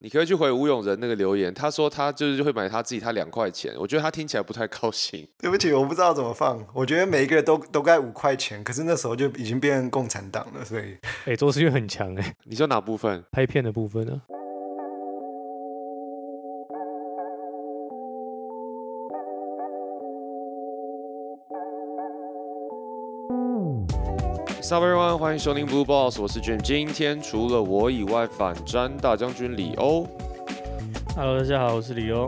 你可以去回吴永仁那个留言，他说他就是会买他自己他两块钱，我觉得他听起来不太高兴。对不起，我不知道怎么放。我觉得每一个人都都该五块钱，可是那时候就已经变成共产党了，所以哎，周思月很强哎，你说哪部分？拍片的部分呢？Sup everyone，欢迎收听 Blue Boss，我是 Jim。今天除了我以外，反战大将军李欧 Hello，大家好，我是李欧。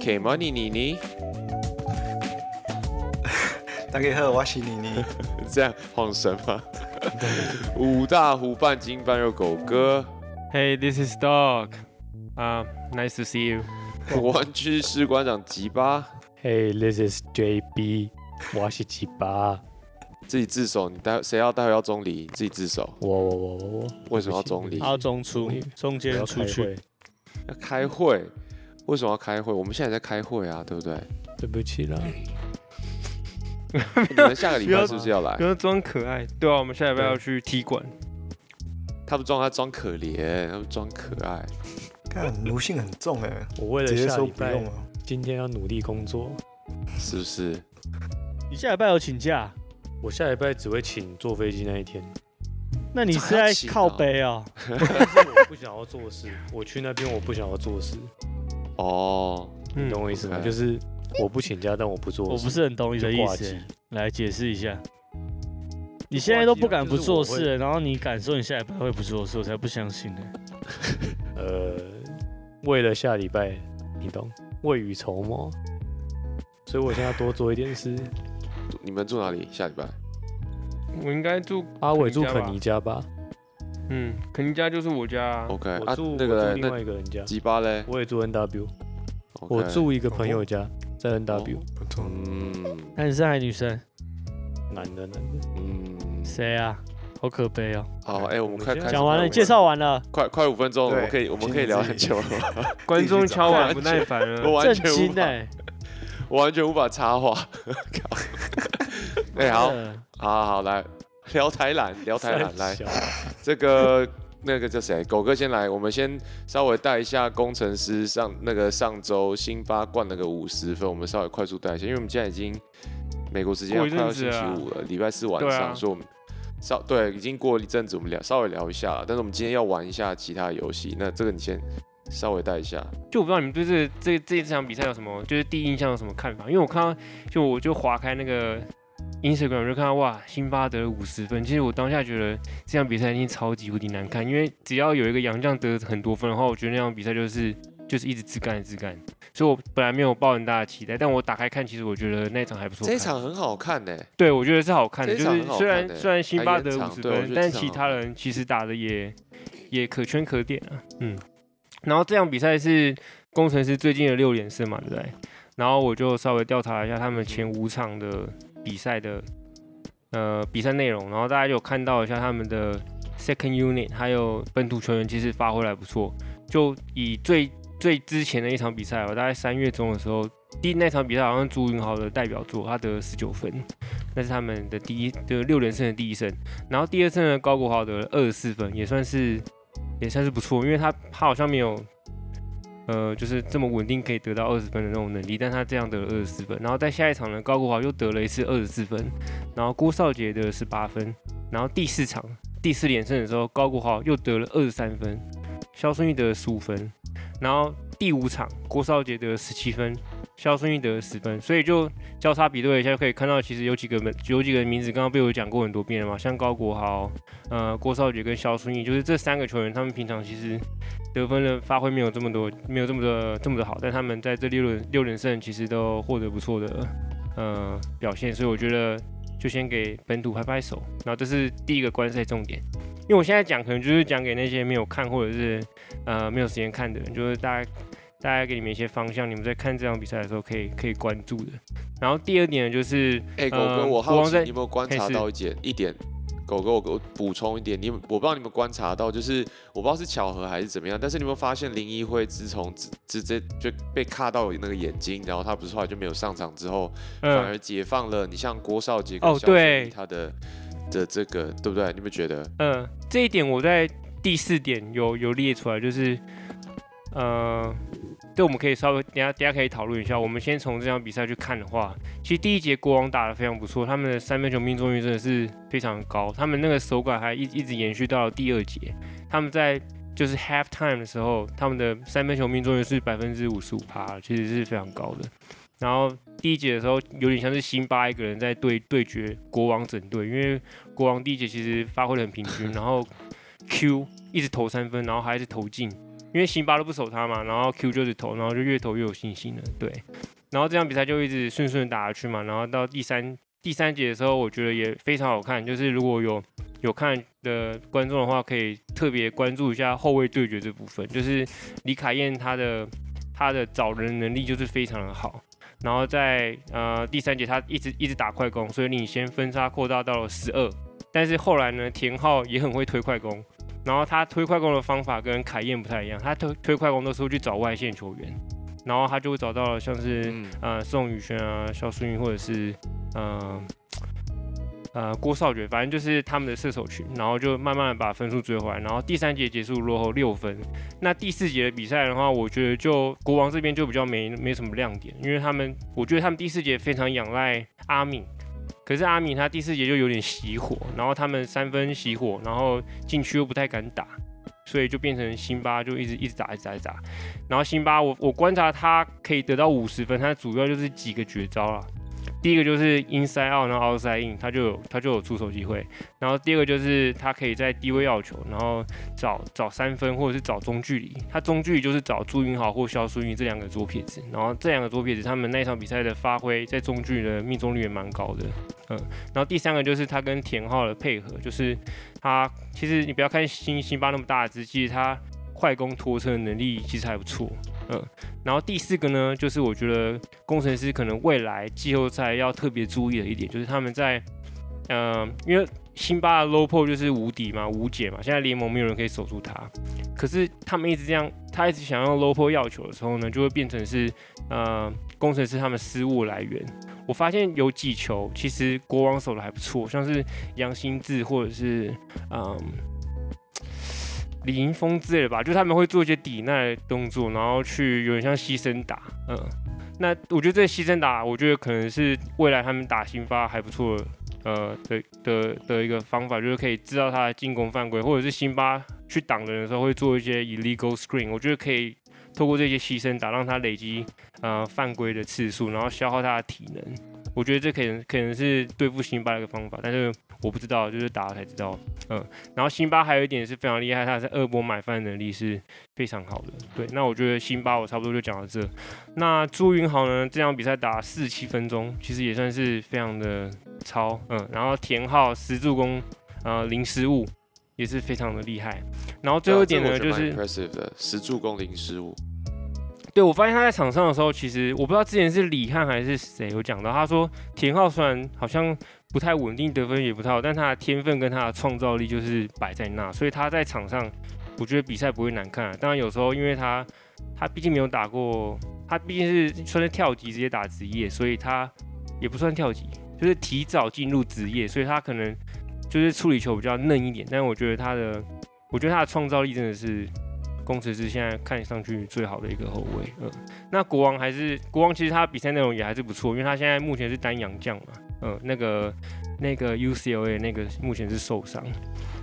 K Money 妮妮，大家好，我是妮妮。这样晃神吗？五大湖半斤半肉狗哥，Hey, this is Dog. Uh, nice to see you. 玩具士官长吉巴，Hey, this is JB，我是吉巴，自己自首。你待谁要待会要中离，自己自首。我我我我我，为什么要中离？他要中出，中我要间出去。要开会？为什么要开会？我们现在在开会啊，对不对？对不起啦。你们下个礼拜是不是要来不？要装可爱。对啊，我们下礼拜要去踢馆。他不装，他装可怜，他不装可爱。看奴性很重哎，我为了下礼拜。今天要努力工作。是不是？你下礼拜有请假？我下礼拜只会请坐飞机那一天，那你是在靠哦背啊？但是我不想要做事，我去那边我不想要做事，哦，你懂我意思吗就是我不请假，但我不做事。我不是很懂你的意思。来解释一下。你现在都不敢不做就是我事了，然后你敢说你下礼拜会不做事，我才不相信呢。呃，为了下礼拜，你懂，未雨绸缪，所以我现在要多做一点事。你们住哪里？下礼拜？我应该住，阿伟住肯尼家吧嗯，肯尼家就是我家、啊。OK 我啊，住我住那个另外一个人家，吉巴嘞？我也住 NW，OK 我住一个朋友家，在 NW，不错，嗯男生还是女生？男的男的，嗯，谁啊？好可悲哦。好，哎，我们快开讲完了，介绍完了，快快五分钟，我们可以我们可以聊很久了。观众敲碗完 不耐烦了。震完全无法，惊哎。我完全无法插话。靠！哎，好，呃好好好，来聊台篮，聊台篮，来 这个那个叫谁？狗哥先来，我们先稍微带一下工程师上那个上周辛巴灌了个五十分，我们稍微快速带一下，因为我们现在已经美国时间要快要星期五了，礼拜四晚上，啊所以我们稍对已经过了一阵子，我们聊稍微聊一下了，但是我们今天要玩一下其他的游戏，那这个你先稍微带一下。就我不知道你们对这这这场比赛有什么，就是第一印象有什么看法？因为我看到，就我就划开那个 Instagram 我就看到哇，辛巴得了五十分。其实我当下觉得这场比赛一定超级无敌难看，因为只要有一个洋将得很多分的话，我觉得那场比赛就是就是一直自干自干。所以我本来没有抱很大的期待，但我打开看，其实我觉得那场还不错看。这场很好看呢、对，我觉得是好看的，就是虽然虽然辛巴得还延五十分但其他人其实打的也也可圈可点啊，嗯。然后这场比赛是工程师最近的六连胜嘛，对不对？然后我就稍微调查了一下他们前五场的比赛的呃比赛内容，然后大家就有看到一下他们的 second unit 还有本土球员其实发挥还不错。就以最最之前的一场比赛，我大概三月中的时候，第那场比赛好像朱云豪的代表作，他得了十九分，那是他们的第一的六连胜的第一胜。然后第二胜呢，高国豪得了二十四分，也算是也算是不错，因为他他好像没有呃就是这么稳定可以得到二十分的那种能力，但他这样得了二十四分。然后在下一场呢，高国豪又得了一次二十四分，然后郭少杰得了十八分，然后第四场第四连胜的时候，高国豪又得了二十三分，肖顺玉得了十五分，然后第五场郭少杰得了十七分，肖顺义得十分，所以就交叉比对一下，就可以看到其实有几个名有几个名字刚刚被我讲过很多遍了嘛，像高国豪、呃郭少杰跟肖顺义，就是这三个球员，他们平常其实得分的发挥没有这么多，没有这么的这么的好，但他们在这六轮六连胜其实都获得不错的呃表现，所以我觉得就先给本土拍拍手，然后这是第一个观赛重点。因为我现在讲可能就是讲给那些没有看或者是呃没有时间看的人，就是大家大概给你们一些方向，你们在看这场比赛的时候可以可以关注的。然后第二点呢，就是哎、狗哥，呃我好奇你有没有观察到一点一点？狗哥，我我补充一点，你们我不知道你们观察到，就是我不知道是巧合还是怎么样，但是你有没有发现林一辉自从直直接就被卡到那个眼睛，然后他不是后来就没有上场之后，反嗯而解放了你像郭少杰跟哦对他的的这个对不对？你们觉得？嗯，这一点我在第四点有有列出来，就是呃，对我们可以稍微等下等下可以讨论一下。我们先从这场比赛去看的话，其实第一节国王打得非常不错，他们的三分球命中率真的是非常高，他们那个手感还一一直延续到了第二节。他们在就是 half time 的时候，他们的三分球命中率是百分之五十五趴，其实是非常高的。然后第一节的时候，有点像是辛巴一个人在对对决国王整队，因为国王第一节其实发挥的很平均，然后 Q 一直投三分，然后还是投进，因为辛巴都不守他嘛，然后 Q 就是投，然后就越投越有信心了，对。然后这场比赛就一直顺顺打下去嘛，然后到第三第三节的时候，我觉得也非常好看，就是如果有有看的观众的话，可以特别关注一下后卫对决这部分，就是李凯燕他的他的找人能力就是非常的好。然后在呃第三节，他一直一直打快攻，所以领先分差扩大到了十二。但是后来呢，田浩也很会推快攻，然后他推快攻的方法跟凯燕不太一样，他推推快攻的时候去找外线球员，然后他就会找到了像是嗯呃宋宇轩啊、肖淑云或者是呃呃郭少爵，反正就是他们的射手群，然后就慢慢的把分数追回来，然后第三节结束落后六分。那第四节的比赛的话，我觉得就国王这边就比较没没什么亮点，因为他们我觉得他们第四节非常仰赖阿敏，可是阿米他第四节就有点熄火，然后他们三分熄火，然后禁区又不太敢打。所以就变成辛巴就一直一直打一直打一直打，然后辛巴我我观察他可以得到五十分，他主要就是几个绝招了。第一个就是 inside out，然后 outside in，他就有他就有出手机会。然后第二个就是他可以在低位要球，然后找找三分或者是找中距离。他中距离就是找朱云豪或肖淑云这两个左撇子。然后这两个左撇子他们那一场比赛的发挥在中距离的命中率也蛮高的。嗯，然后第三个就是他跟田浩的配合，就是他其实你不要看辛辛巴那么大只，其实他快攻拖车的能力其实还不错。嗯，然后第四个呢，就是我觉得工程师可能未来季后赛要特别注意的一点，就是他们在，嗯、因为辛巴的 low p o 就是无敌嘛，无解嘛，现在联盟没有人可以守住他。可是他们一直这样，他一直想用 low p o 要球的时候呢，就会变成是，呃，工程师他们失误来源。我发现有几球其实国王守的还不错，像是杨新志或者是嗯李迎峰之类的吧，就他们会做一些抵耐动作，然后去有点像牺牲打，嗯，那我觉得这牺牲打，我觉得可能是未来他们打新发还不错，呃的的的一个方法，就是可以知道他的进攻犯规，或者是辛巴去挡人的时候会做一些 illegal screen，我觉得可以透过这些牺牲打，让他累积呃犯规的次数，然后消耗他的体能。我觉得这可能可能是对付辛巴的一个方法，但是我不知道，就是打了才知道。嗯，然后辛巴还有一点是非常厉害，他在二波买饭的能力是非常好的。对，那我觉得辛巴我差不多就讲到这。那朱云豪呢，这场比赛打四七分钟，其实也算是非常的超。嗯，然后田浩十助攻，呃零失误，也是非常的厉害。然后最后一点呢，就是 impressive 的十助攻零失误。对，我发现他在场上的时候，其实我不知道之前是李汉还是谁有讲到，他说田浩虽然好像不太稳定，得分也不太好，但他的天分跟他的创造力就是摆在那，所以他在场上，我觉得比赛不会难看、当然有时候因为他他毕竟没有打过，他毕竟是算是跳级直接打职业，所以他也不算跳级，就是提早进入职业，所以他可能就是处理球比较嫩一点。但我觉得他的，我觉得他的创造力真的是。工程师现在看上去最好的一个后卫，嗯，那国王还是国王，其实他比赛内容也还是不错，因为他现在目前是单洋将嘛，嗯，那个那个 UCLA 那个目前是受伤，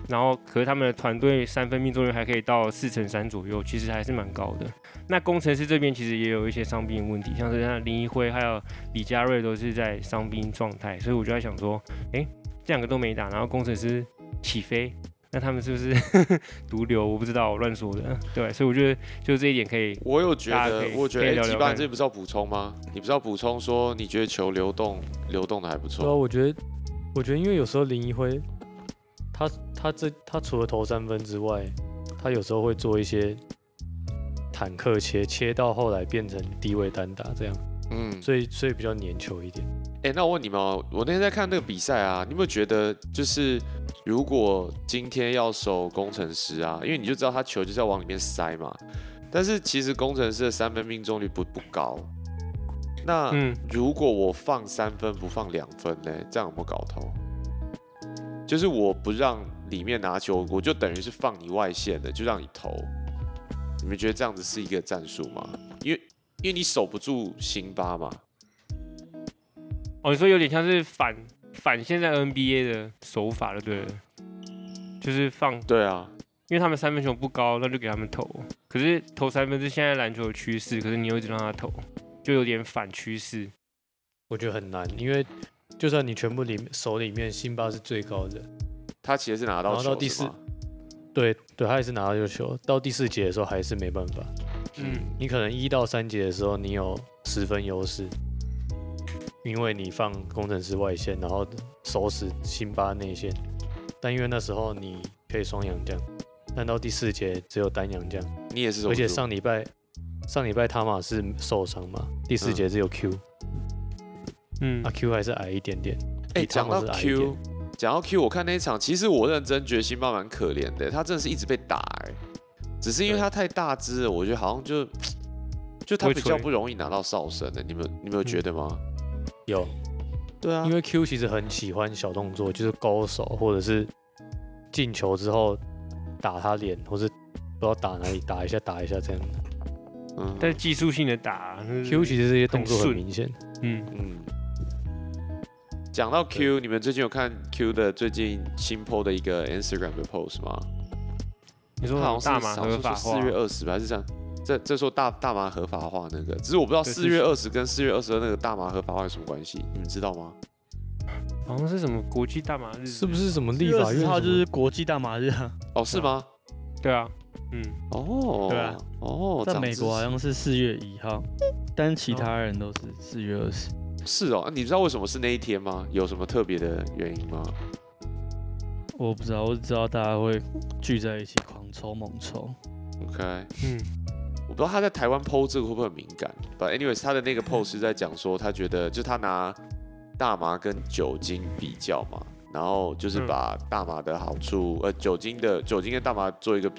然后可是他们的团队三分命中率还可以到四成三左右，其实还是蛮高的。那工程师这边其实也有一些伤病问题，像是像林一辉还有李佳瑞都是在伤兵状态，所以我就在想说，诶，这两个都没打，然后工程师起飞。那他们是不是 毒瘤？我不知道，我乱说的。对，所以我觉得就这一点可以。我有觉得我觉得，哎，吉巴，可以聊聊看你这不是要补充吗？你不是要补充说你觉得球流动流动的还不错对啊，错？我觉得，我觉得因为有时候林一辉，他他这他除了投三分之外，他有时候会做一些坦克切，切到后来变成低位单打这样，嗯，所以所以比较粘球一点。哎、那我问你们哦，我那天在看那个比赛啊，你有没有觉得，就是如果今天要守工程师啊，因为你就知道他球就是要往里面塞嘛，但是其实工程师的三分命中率不不高。那嗯，如果我放三分不放两分呢，这样有没有搞头？就是我不让里面拿球，我就等于是放你外线的，就让你投。你们觉得这样子是一个战术吗？因为因为你守不住辛巴嘛，哦，你说有点像是反反现在 NBA 的手法了，对，就是放，对啊，因为他们三分球不高，那就给他们投。可是投三分是现在篮球的趋势，可是你又一直让他投，就有点反趋势。我觉得很难，因为就算你全部里手里面辛巴是最高的，他其实是拿到然后到第四对对，他也是拿到这个球，到第四节的时候还是没办法。嗯，你可能一到三节的时候你有十分优势，因为你放工程师外线，然后守死辛巴内线，但因为那时候你可以双阳将，但到第四节只有单阳将，你也是而且上礼拜上礼拜塔马是受伤嘛，第四节只有 Q，、嗯。啊 Q 还是矮一点点，哎，比讲到 Q，讲到 Q，我看那一场，其实我认真觉得辛巴蛮可怜的，他真的是一直被打哎、只是因为他太大只了，我觉得好像就就他比较不容易拿到哨声的，你们你们有觉得吗？有，对啊。因为 Q 其实很喜欢小动作，就是勾手或者是进球之后打他脸，或是不知道打哪里打一下打一下这样。的。嗯，但是技术性的打 Q 其实这些动作很明显，嗯，嗯，讲到 Q，你们最近有看 Q 的最近新 PO 的一个 Instagram 的 post 吗？你说他好像是大麻好像说合法化。四月二十吧，还是这样？这这说大大麻合法化那个，只是我不知道四月二十跟四月二十二那个大麻合法化有什么关系，你们知道吗？好像是什么国际大麻日，是不？是什么立立法院什么号就是国际大麻日啊，哦，是吗？对啊，嗯，哦，对啊，哦，在美国好像是四月一号，但其他人都是四月二十。是哦，啊你知道为什么是那一天吗？有什么特别的原因吗？我不知道，我只知道大家会聚在一起狂抽猛抽。OK，嗯，我不知道他在台湾 PO 这个会不会很敏感。But anyways，他的那个 post 是在讲说，他觉得就他拿大麻跟酒精比较嘛，然后就是嗯把大麻的好处，呃，酒精的酒精跟大麻做一个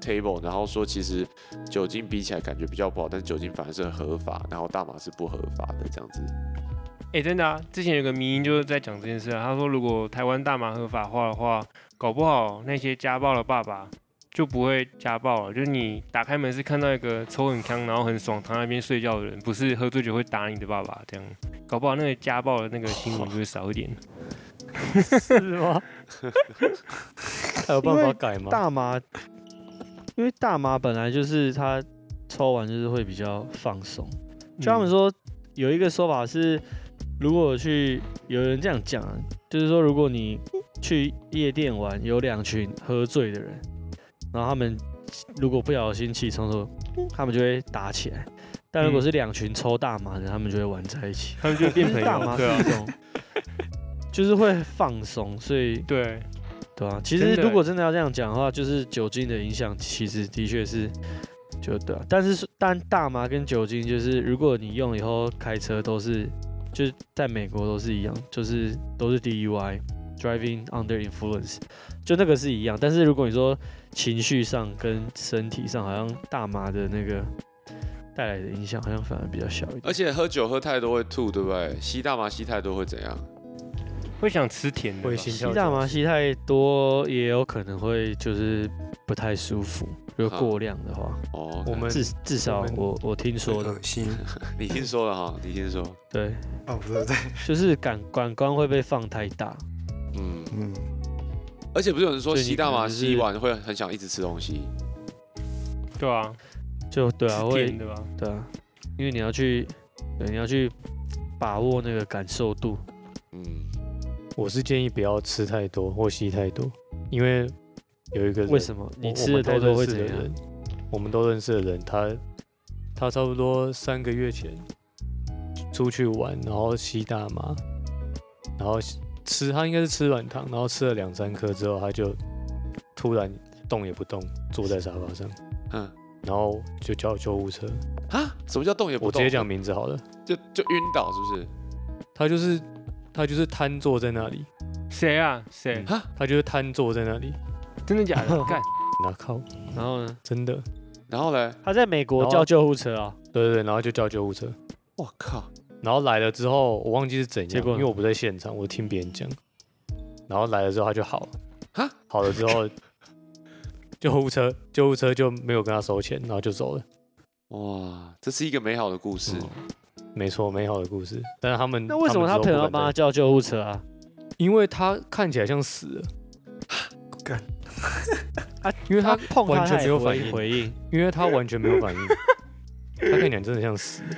table，然后说其实酒精比起来感觉比较不好，但是酒精反而是合法，然后大麻是不合法的这样子。哎、真的啊，之前有个迷音就是在讲这件事啊，他说如果台湾大麻合法化的话，搞不好那些家暴的爸爸就不会家暴了。就是你打开门是看到一个抽很康，然后很爽躺在那边睡觉的人，不是喝醉酒会打你的爸爸这样。搞不好那个家暴的那个新闻就会少一点。是吗？还有办法改吗？大麻，因为大麻本来就是它抽完就是会比较放松。就他们说有一个说法是，如果去有人这样讲啊，就是说如果你去夜店玩，有两群喝醉的人，然后他们如果不小心起冲突，他们就会打起来。但如果嗯是两群抽大麻的，他们就会玩在一起。他们就会变朋 大麻友，对啊是一，种，就是会放松，所以对，对啊，其实如果真的要这样讲的话，就是酒精的影响，其实的确是，就对啊。但是是但大麻跟酒精，就是如果你用以后开车都是，就是在美国都是一样，就是都是 DUI，driving under influence，就那个是一样。但是如果你说情绪上跟身体上，好像大麻的那个带来的影响，好像反而比较小一点。而且喝酒喝太多会吐，对不对？吸大麻吸太多会怎样？会想吃甜的吧。会心跳吸大麻速吸太多，也有可能会就是不太舒服，如果好过量的话。哦，我们至至少我们我我听说的恶，心 你听说了哈，你听说，对，哦，不对对，就是感感官会被放太大。嗯，嗯，而且不是有人说吸大麻吸完会很想一直吃东西？对啊，就对啊，会甜的吧？对啊，因为你要去，对，你要去把握那个感受度。嗯，我是建议不要吃太多或吸太多，因为有一个为什么我你吃的太多会怎样？？我们都认识的人，他他差不多三个月前出去玩，然后吸大麻，然后吃他应该是吃软糖，然后吃了两三颗之后，他就突然动也不动，坐在沙发上，嗯，然后就叫救护车。啊，什么叫动也不动？我直接讲名字好了，就就晕倒是不是？他就是他就是瘫坐在那里，谁啊？谁？哈，他就是瘫坐在那里，真的假的？干，那靠，然后呢？真的，然后呢，他在美国然后叫救护车啊，对对对，然后就叫救护车。我靠，然后来了之后，我忘记是怎样，因为我不在现场，我听别人讲。然后来了之后他就好了，哈，好了之后 救护车，救护车就没有跟他收钱，然后就走了。哇，这是一个美好的故事。没错，美好的故事。但是他们那为什么他朋友要帮他？叫救护车啊？因为他看起来像死了，啊，因为他碰完全没有反应回应。因为他完全没有反应，他看起来真的像死了。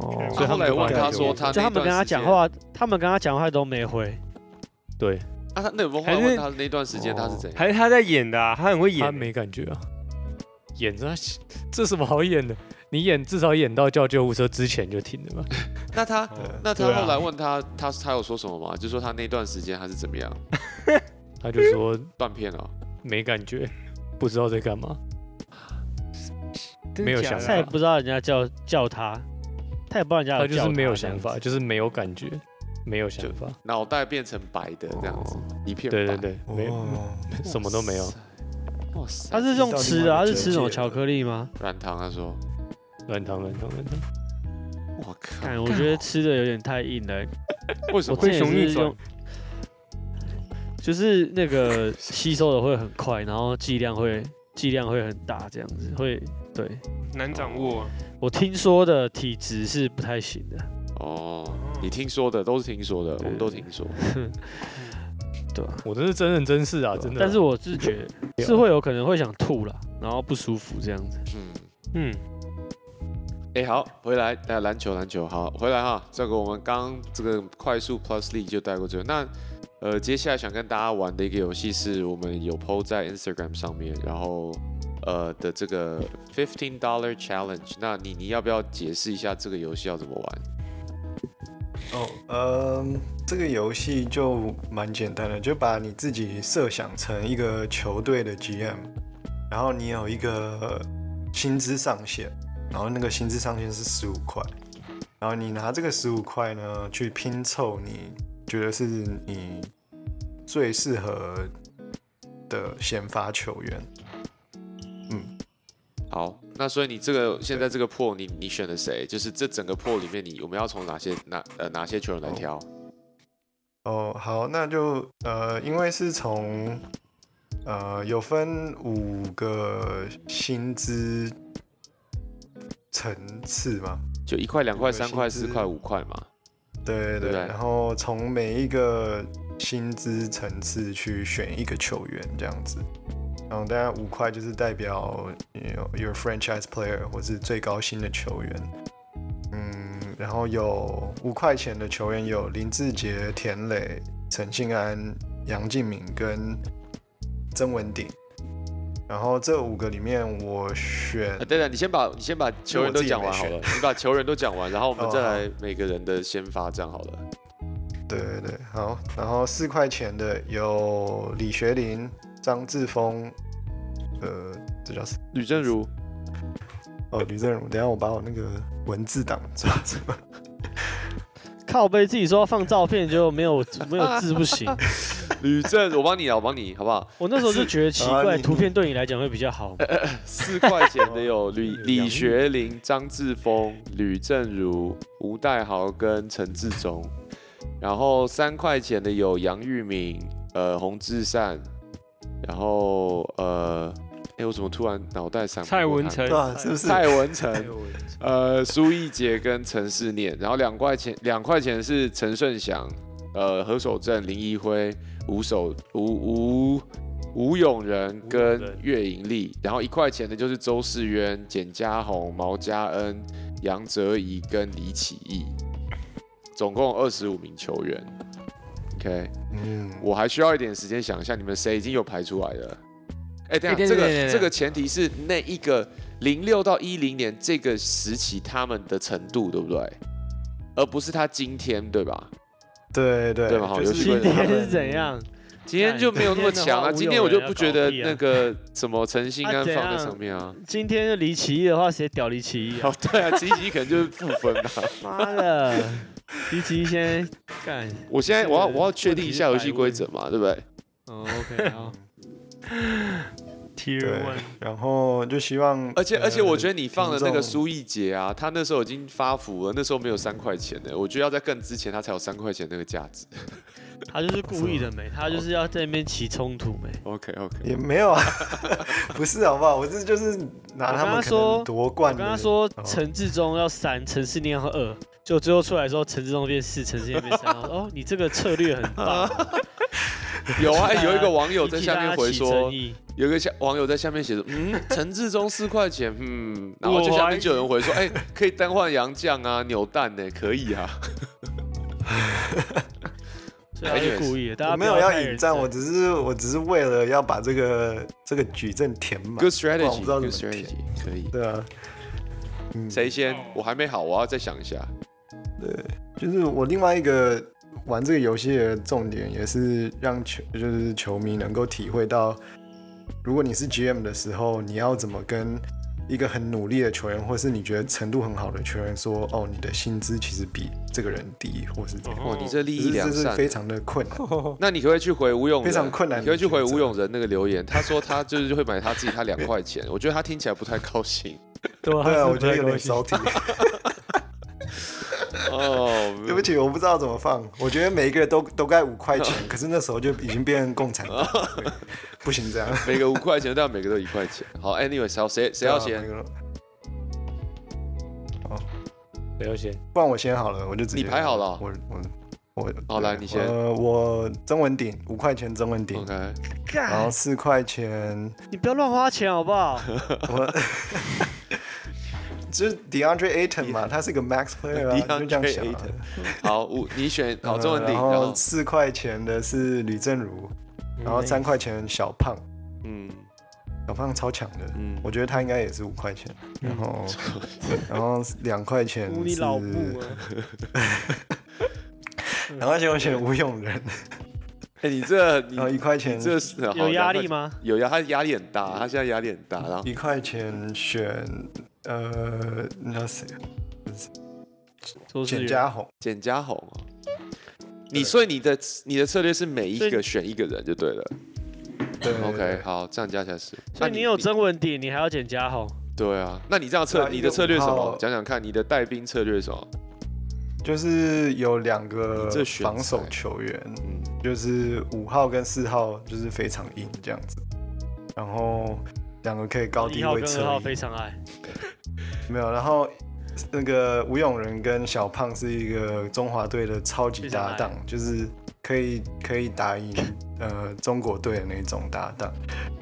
哦所以他后来问他说他就他们跟他讲，话，他们跟他讲话都没回。对啊，他那有没问他那段时间他是怎样？还是他在演的啊？他很会演他。没感觉啊，演着他这什么好演的？你演至少演到叫救护车之前就停了吧？那他那他后来问他，他他有说什么吗？就说他那段时间他是怎么样 他就说断片了？没感觉，不知道在干嘛。没有想法他也不知道人家叫叫他，他也不知道人家他就是没有想法，就是没有感觉，没有想法。脑袋变成白的这样子，一片白。对对对，没哦，什么都没有，哇塞！他是用吃的啊，他是吃那种到另外一个巧克力吗？软糖，他说，软糖软糖软糖。我靠，看，我觉得吃的有点太硬了。为什么？我之前熊逆转也是用，就是那个吸收的会很快，然后剂量会剂量会很大，这样子会对。难掌握啊。我听说的体质是不太行的，哦，你听说的都是听说的，我们都听说。对吧？我这是真人真事啊，真的啊。但是我是觉得是会有可能会想吐了，然后不舒服这样子。嗯，嗯，哎，好，回来，来篮球，篮球，好，回来哈。这个我们刚这个快速 Plus League 就带过这个。那呃，接下来想跟大家玩的一个游戏是我们有 PO 在 Instagram 上面，然后呃的这个 Fifteen Dollar Challenge。那你你要不要解释一下这个游戏要怎么玩？哦，嗯，这个游戏就蛮简单的，就把你自己设想成一个球队的 GM，然后你有一个薪资上限，然后那个薪资上限是十五块，然后你拿这个十五块呢去拼凑你觉得是你最适合的先发球员。嗯，好，那所以你这个现在这个破你你选的谁？就是这整个破里面你我们要从哪些哪呃哪些球员来挑？哦，好，那就呃，因为是从呃有分五个薪资层次嘛，就一块、两块、三块、四块、五块嘛。对对对，对对然后从每一个薪资层次去选一个球员这样子，然后当然五块就是代表 you your franchise player 或是最高薪的球员，嗯，然后有五块钱的球员有林志杰、田磊、陈信安、杨敬敏跟曾文鼎。然后这五个里面，我选啊，对了，你先把你先把球员都讲完好了，你把球员都讲完，然后我们哦再来每个人的先发，这样好了。对对对，好。然后四块钱的有李学林、张志峰，呃，这叫什么？吕正如，哦，吕正如。等下我把我那个文字档抓出来。靠背自己说要放照片，就没有没有字不行。吕正，我帮你啊，我帮你，好不好？我那时候就觉得奇怪，啊图片对你来讲会比较好。四块钱的有吕李玉学林、张志峰、吕正如、吴代豪跟陈志忠，然后三块钱的有杨玉敏、呃洪志善，然后呃，哎，我怎么突然脑袋闪蔡文成对啊，是不是？蔡文成，呃，苏奕杰跟陈世念，然后两块钱，两块钱是陈顺祥，呃，何守正、林一辉、吴守、吴吴吴永仁跟岳盈利，然后一块钱的就是周世渊、简家宏、毛家恩、杨哲仪跟李启义，总共二十五名球员。OK，嗯，我还需要一点时间想一下，你们谁已经有排出来了？哎，这个这个前提是那一个零六到一零年这个时期他们的程度，对不对？而不是他今天，对吧？对对对嘛好游戏规则今天是怎样？今天就没有那么强啊，今今天我就不觉得那个什么陈信安放在上面啊。今天就离奇异的话，谁屌离奇异啊？哦，对啊，奇奇可能就是负分吧。妈的，离奇异现在干。我现在我要我要确定一下游戏规则嘛，对不对？哦，OK，好。Tier One，，然后就希望，而且而且，我觉得得你放的那个苏奕杰啊，他那时候已经发福了，那时候没有三块钱的，我觉得要在更之前他才有三块钱那个价值。他就是故意的没，他就是要在那边起冲突没。OK OK，也没有啊，不是好不好？我这就是拿他我跟他们说夺冠。我跟他说哦陈志忠要三，陈世念要二，就最后出来的时候，陈志忠变四，陈世念变三。哦，你这个策略很棒。有啊，有一个网友在下面回说，有一个下网友在下面写着，嗯，陈志忠四块钱，嗯，然后就下面就有人回说，哎、可以单换洋酱啊，扭蛋呢，可以啊。所以他是故意的，大家不我没有要引战，我只是我只是为了要把这个这个矩阵填满。Good 不然我不知道 strategy，Good 怎么填 strategy，可以。对啊，嗯，谁先？我还没好，我要再想一下。对就是我另外一个玩这个游戏的重点，也是让球就是球迷能够体会到，如果你是 GM 的时候，你要怎么跟一个很努力的球员，或是你觉得程度很好的球员说，哦，你的薪资其实比这个人低，或是怎样。哦，你这利益两善这是非。常的困难。那你可不可以去回吴永仁？非常困难你可以去回吴永仁那个留言，他说他就是会买他自己他两块钱，我觉得他听起来不太高兴。对对啊，我觉得有点不太高兴 salty。哦，对不起，我不知道怎么放。我觉得每一个都都该五块钱，可是那时候就已经变成共产党，不行这样。每个五块钱，但每个都一块钱。好，anyway，好，谁谁要先？对啊每个都不要先。不然我先好了，我就直接你排好了哦我我我好来你先呃，我中文鼎五块钱中文鼎，OK，然后，四块钱你不要乱花钱好不好？我。就是 DeAndre Ayton 嘛，他是个 max player 啊，DeAndre 就这样想啊。Ayton 好，五 你选好呃曾文鼎，然然后后四块钱的是吕正如，然后三块钱小胖，嗯。小胖超强的，嗯，我觉得他应该也是五块钱，然后 然后两块钱污你老母是，啊！两块钱我选吴永仁，哎，你这你然后一块钱你这是有压力吗？有压，他压力很大，他现在压力很大，然后一块钱选呃那谁周志远简家宏，简家红哦。你所以你的你的策略是每一个选一个人就对了。对 OK，好，这样加起来是。那所以你有曾文鼎，你还要减加号，对啊，那你这样策啊你的策略是什五么号？讲讲看，你的带兵策略是什么？就是有两个这选防守球员，嗯，就是五号跟四号就是非常硬这样子，然后两个可以高低位侧号跟二号非常爱。没有，然后那个吴永仁跟小胖是一个中华队的超级搭档，就是可以可以打赢呃中国队的那种搭档，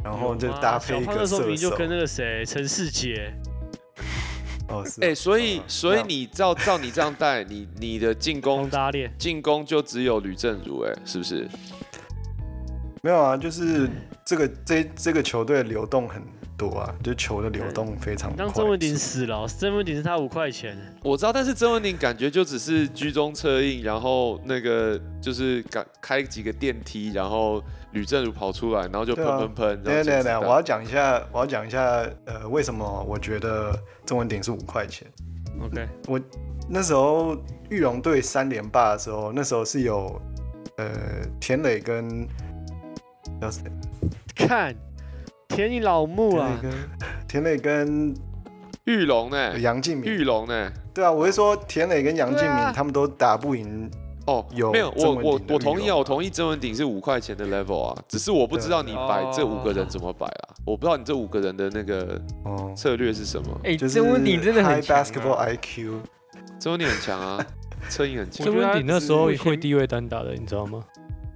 然后就搭配一个射那时候明明就。跟那个谁陈世杰，哦，是哎、哦所以嗯所以你照照你这样带，你你的进攻达练，进攻就只有吕正如，哎，是不是？没有啊，就是这个这这个球队的流动很多啊，就球的流动非常快。让曾文鼎死了哦，曾文鼎是他五块钱，我知道，但是曾文鼎感觉就只是居中策应，然后那个就是赶开几个电梯，然后吕正如跑出来，然后就喷喷喷。等一下等一下等一下，然后捡子弹我要讲一下，我要讲一下，呃，为什么我觉得曾文鼎是五块钱？OK，我那时候玉龙队三连霸的时候，那时候是有呃田磊跟叫谁？看田你老木啊！田磊跟玉龙呢？杨敬明。玉龙呢？对啊，我是说田磊跟杨敬明啊他们都打不赢。哦，有没有？我我我同意啊，我同意曾文鼎是五块钱的 level 啊，只是我不知道你摆这五个人怎么摆啊，我不知道你这五个人的那个哦，策略是什么。哎，就是曾文鼎真的很 basketball 啊。IQ。曾文鼎很强啊，策应很强曾。文鼎那时候会低位单打的，你知道吗？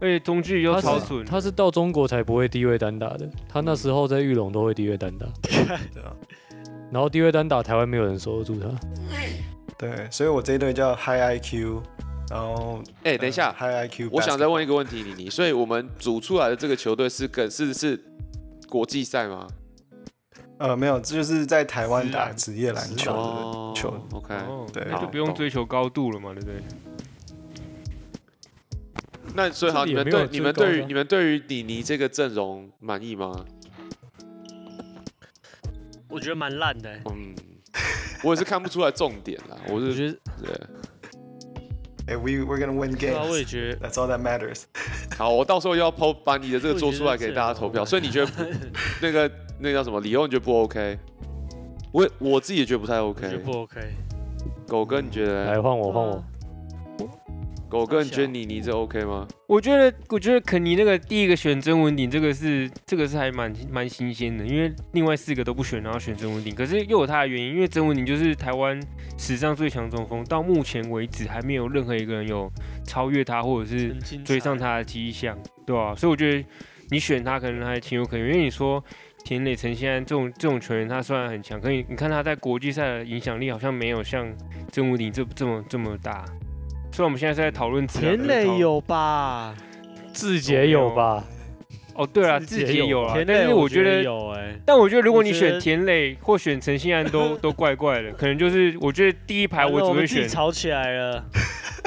而且中距又超准，他是到中国才不会低位单打的，他那时候在玉龙都会低位单打，对啊，然后低位单打台湾没有人守得住他。对，所以我这一队叫 High IQ，然后哎，等一下，呃，High IQ。我想再问一个问题，妮妮，所以我们组出来的这个球队是跟是是国际赛吗？呃，没有，这就是在台湾打职业篮球的哦球。，OK，哦，对那就不用追求高度了嘛，对不对？那所以好，你们对你们对于你们对于妮妮这个阵容满意吗？我觉得蛮烂的欸，嗯，我也是看不出来重点啦，我是我觉得对。哎，We we're gonna win 对啊，我也 games. 我也觉得 That's all that matters. 好，我到时候要 PO 把你的这个做出来给大家投票，所以你觉得 那个那个叫什么？李欧你觉得不 OK？我我自己也觉得不太 OK。不 OK。狗哥你觉得来呢？换我换我，狗哥，你小觉得你你这 OK 吗？我觉得，我觉得肯尼那个第一个选曾文鼎，这个是这个是还蛮蛮新鲜的，因为另外四个都不选，然后选曾文鼎，可是又有他的原因，因为曾文鼎就是台湾史上最强中锋，到目前为止还没有任何一个人有超越他或者是追上他的迹象，对吧、所以我觉得你选他可能还情有可原，因为你说田磊成现在这种这种球员，他虽然很强，可你你看他在国际赛的影响力好像没有像曾文鼎这这么这么大。虽然我们现在是在讨论田磊有吧？志杰有吧？哦，对啊，志志杰有啊，田但是磊我觉得，有哎，但我觉得如果你选田磊或选陈信安都 都怪怪的，可能就是我觉得第一排我只会选吵起来了。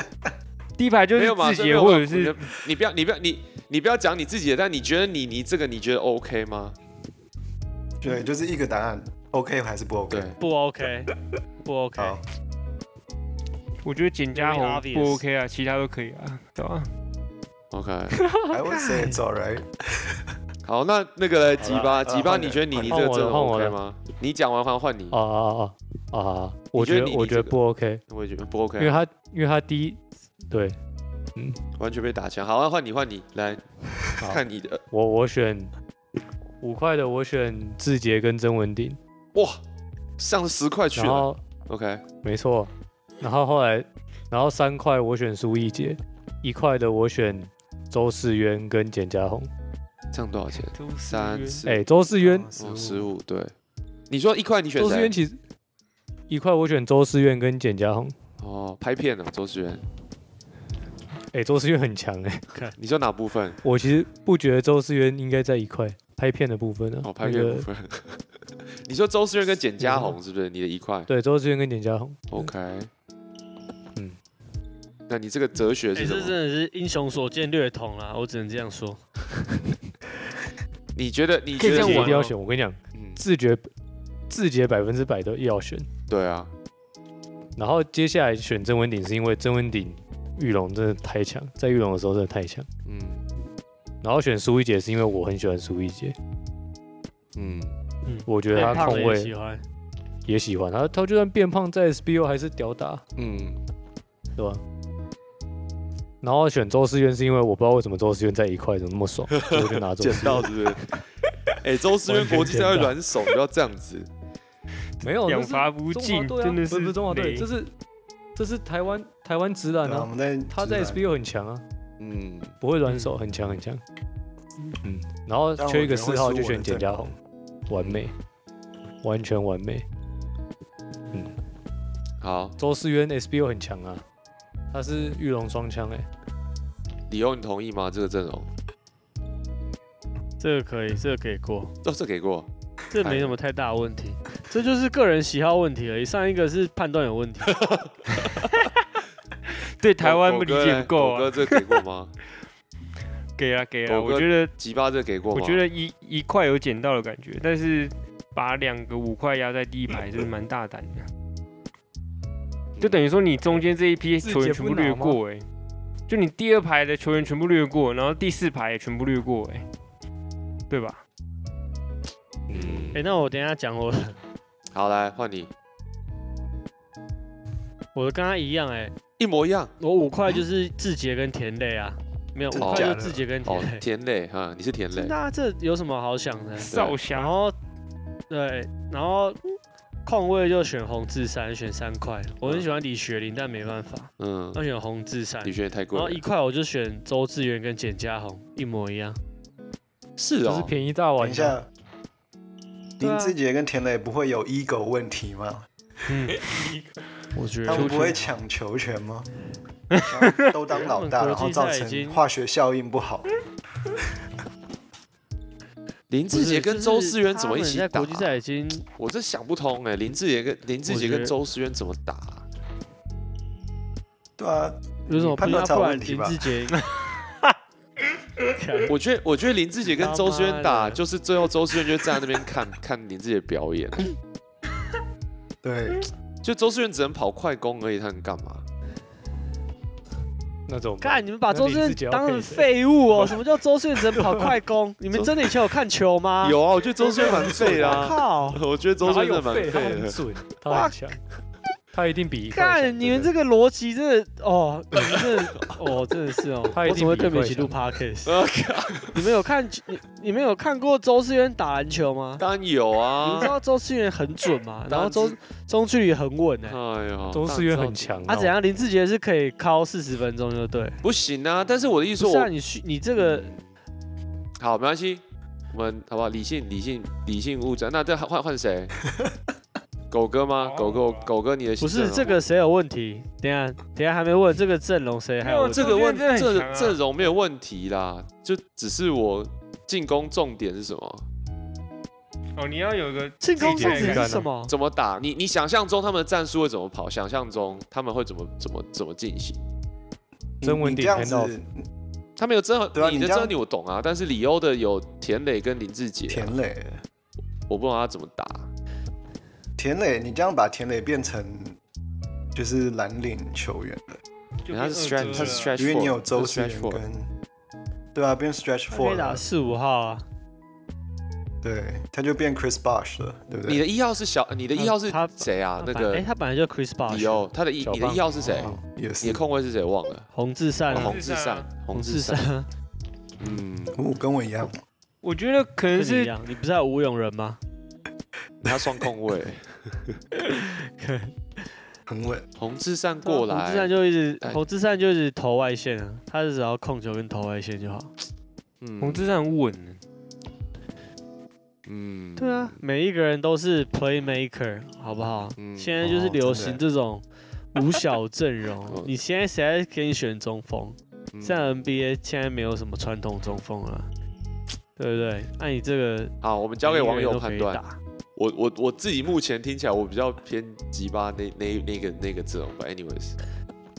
第一排就是没有嘛？志杰或者是你你不要你不要你你不要讲你自己的，但你觉得你你这个你觉得 OK 吗？对，就是一个答案，OK 还是不 OK？对，不 OK，不 OK，好，我觉得简家 Very 红不 OK 啊，其他都可以啊，对吧？OK，I would say it's alright。好，那那个吉巴吉巴，你你觉得你换你。你这个真的换我 OK 了吗？你讲完换换你，啊啊啊啊！我觉觉得我觉得不 OK，我也觉得不 OK，因为他因为他第一对。完全被打枪。好，那换你换你来看你的，我我选五块的，我选志杰跟曾文鼎，哇，上十块去了，OK，没错，然后后来然后三块我选苏奕杰，一块的我选周世渊跟简家宏。这样多少钱？三四哎、周世渊，哦十五，对。你说一块你选谁周世渊？其实一块我选周世渊跟简家宏。哦，拍片呢，周世源。哎、周世渊很强哎、你说哪部分？我其实不觉得周世渊应该在一块拍片的部分啊。哦，拍片的那个部分。你说周世源跟简家宏是不是？你的一块对，周世渊跟简家宏。？OK。嗯，那你这个哲学哎，是什么？这真的是英雄所见略同啦，我只能这样说。你觉得？你可以这样玩哦一定要选，我跟你讲，嗯，自觉自觉百分之百都要选。对啊，然后接下来选曾文鼎是因为曾文鼎玉龙真的太强，在玉龙的时候真的太强。嗯然后选苏一杰是因为我很喜欢苏一杰，嗯，嗯，我觉得他变胖了也控卫喜欢。也喜欢他，他就算变胖在 SBO 还是屌打，嗯，对吧？然后选周世渊是因为我不知道为什么周世渊在一块怎么那么爽，就拿周捡。到是不是？哎，周思源国际赛会软手，不要这样子。没有，两这是罚不中华进，真的不是不是中华队，雷这是这是台湾台湾直男对啊，我啊，们在他在直 SBO 很强啊，嗯，不会软手，很强很强。嗯，然后但我缺一个觉得会四号就选简家红，完美，完全完美。嗯好，周世渊 SBO 很强啊，他是玉龙双枪哎，李欧，你同意吗？这个阵容，这个可以，这个给过，哦，这给过。这没什么太大的问题，这就是个人喜好问题而已。上一个是判断有问题，对台湾不理解不够啊，狗哥这给过吗？给啊给啊，我觉得吉巴这给过吗？我觉得一一块有捡到的感觉，但是把两个五块压在第一排是蛮大胆的，就等于说你中间这一批球员全部略过哎、就你第二排的球员全部略过，然后第四排也全部略过哎、对吧？嗯哎、，那我等一下讲我的，好，来换你，我的跟他一样哎、一模一样。我五块就是志杰跟田磊啊，没有五块就志杰跟哦田，磊。田磊哈，你是田磊真的，啊，这有什么好想的？少侠然后对，然后控位就选洪志山，选三块。我很喜欢李雪林，但没办法，嗯，要选洪志山李。学林太贵了然后一。块我就选周志源跟简家宏，一模一样。是哦，这是便宜大玩家。等一下，对啊林志杰跟田磊不会有 ego 问题吗？嗯，我觉得他们不会抢球权吗？然后都当老大，他们然后造国际赛已经成化学效应不好。林志杰跟周思源怎么一起打在国？际赛已经我这想不通哎，林志杰跟林志杰跟周思源怎么打啊？对啊，有什么判断才有要不然问题吧林志杰，看我觉得，我觉得林志杰跟周思源打，就是最后周思源就站在那边看看林志杰表演，对，就周思源只能跑快攻而已，他能干嘛？那种看你们把周志林志杰要源当成废物哦！什么叫周志源只能跑快攻？你们真的以前有看球吗？有啊，我觉得周思源蛮废我，靠！我觉得周思源真的蛮废，他废的。很准，他很强。他一定比一看你们这个逻辑真的哦，你们真的 哦，真的是哦，他一定怎么会比一块跟你们一起录 podcast？我靠，你们有看你你们有看过周思源打篮球吗？当然有啊你们啊知。道周思源很准吗？然后周中中距离很稳哎。哎呀，周思源很强，啊怎样？林志杰是可以敲四十分钟就对。不行啊！但是我的意思说我，你去你这个好，没关系，我们好不好？理性、理性、理性物质。那这换换谁？狗哥吗？狗哥，狗哥，你的不是这个谁有问题？等下等下还没问这个阵容谁还有问题？这个问周边真的很这阵容没有问题啦，就只是我进攻重点是什么？哦，你要有一个进攻重点是什么？怎么打？你你想象中他们的战术会怎么跑？想象中他们会怎么怎么怎么进行？曾文鼎你这样子，他们有真你的真我懂啊，但是里欧的有田磊跟林志杰啊、田磊，我不知道他怎么打。田磊，你这样把田磊变成就是蓝领球员了，就他是 stretch，他是 stretch 因为你有周他是思 stretch 跟，对啊，变 stretch four 以打，四五号啊。对，他就变 Chris Bosh 了，对不对？你的一号是小，你的一号是他谁啊？那个哎，他本来就 Chris Bosh，里欧，他的一你的一号是谁？也是你的，控卫是谁？忘了。洪志善洪志善洪志善。善嗯，哦，跟我一样，我觉得可能是你不是还有吴永仁吗？他双 控卫。很稳。洪志善过来，洪志善就一直哎洪志善就一直投外线啊，他只要控球跟投外线就好。嗯洪志善很稳，嗯，对啊，每一个人都是 playmaker，好不好？嗯现在就是流行这种五小阵哦容。你现在谁还给你选中锋？嗯像 NBA 现在没有什么传统中锋了，对不对？那你这个好，我们交给网友每一个人都可判断。以打。我我我自己目前听起来，我比较偏吉巴那那那个那个阵容吧。Anyways，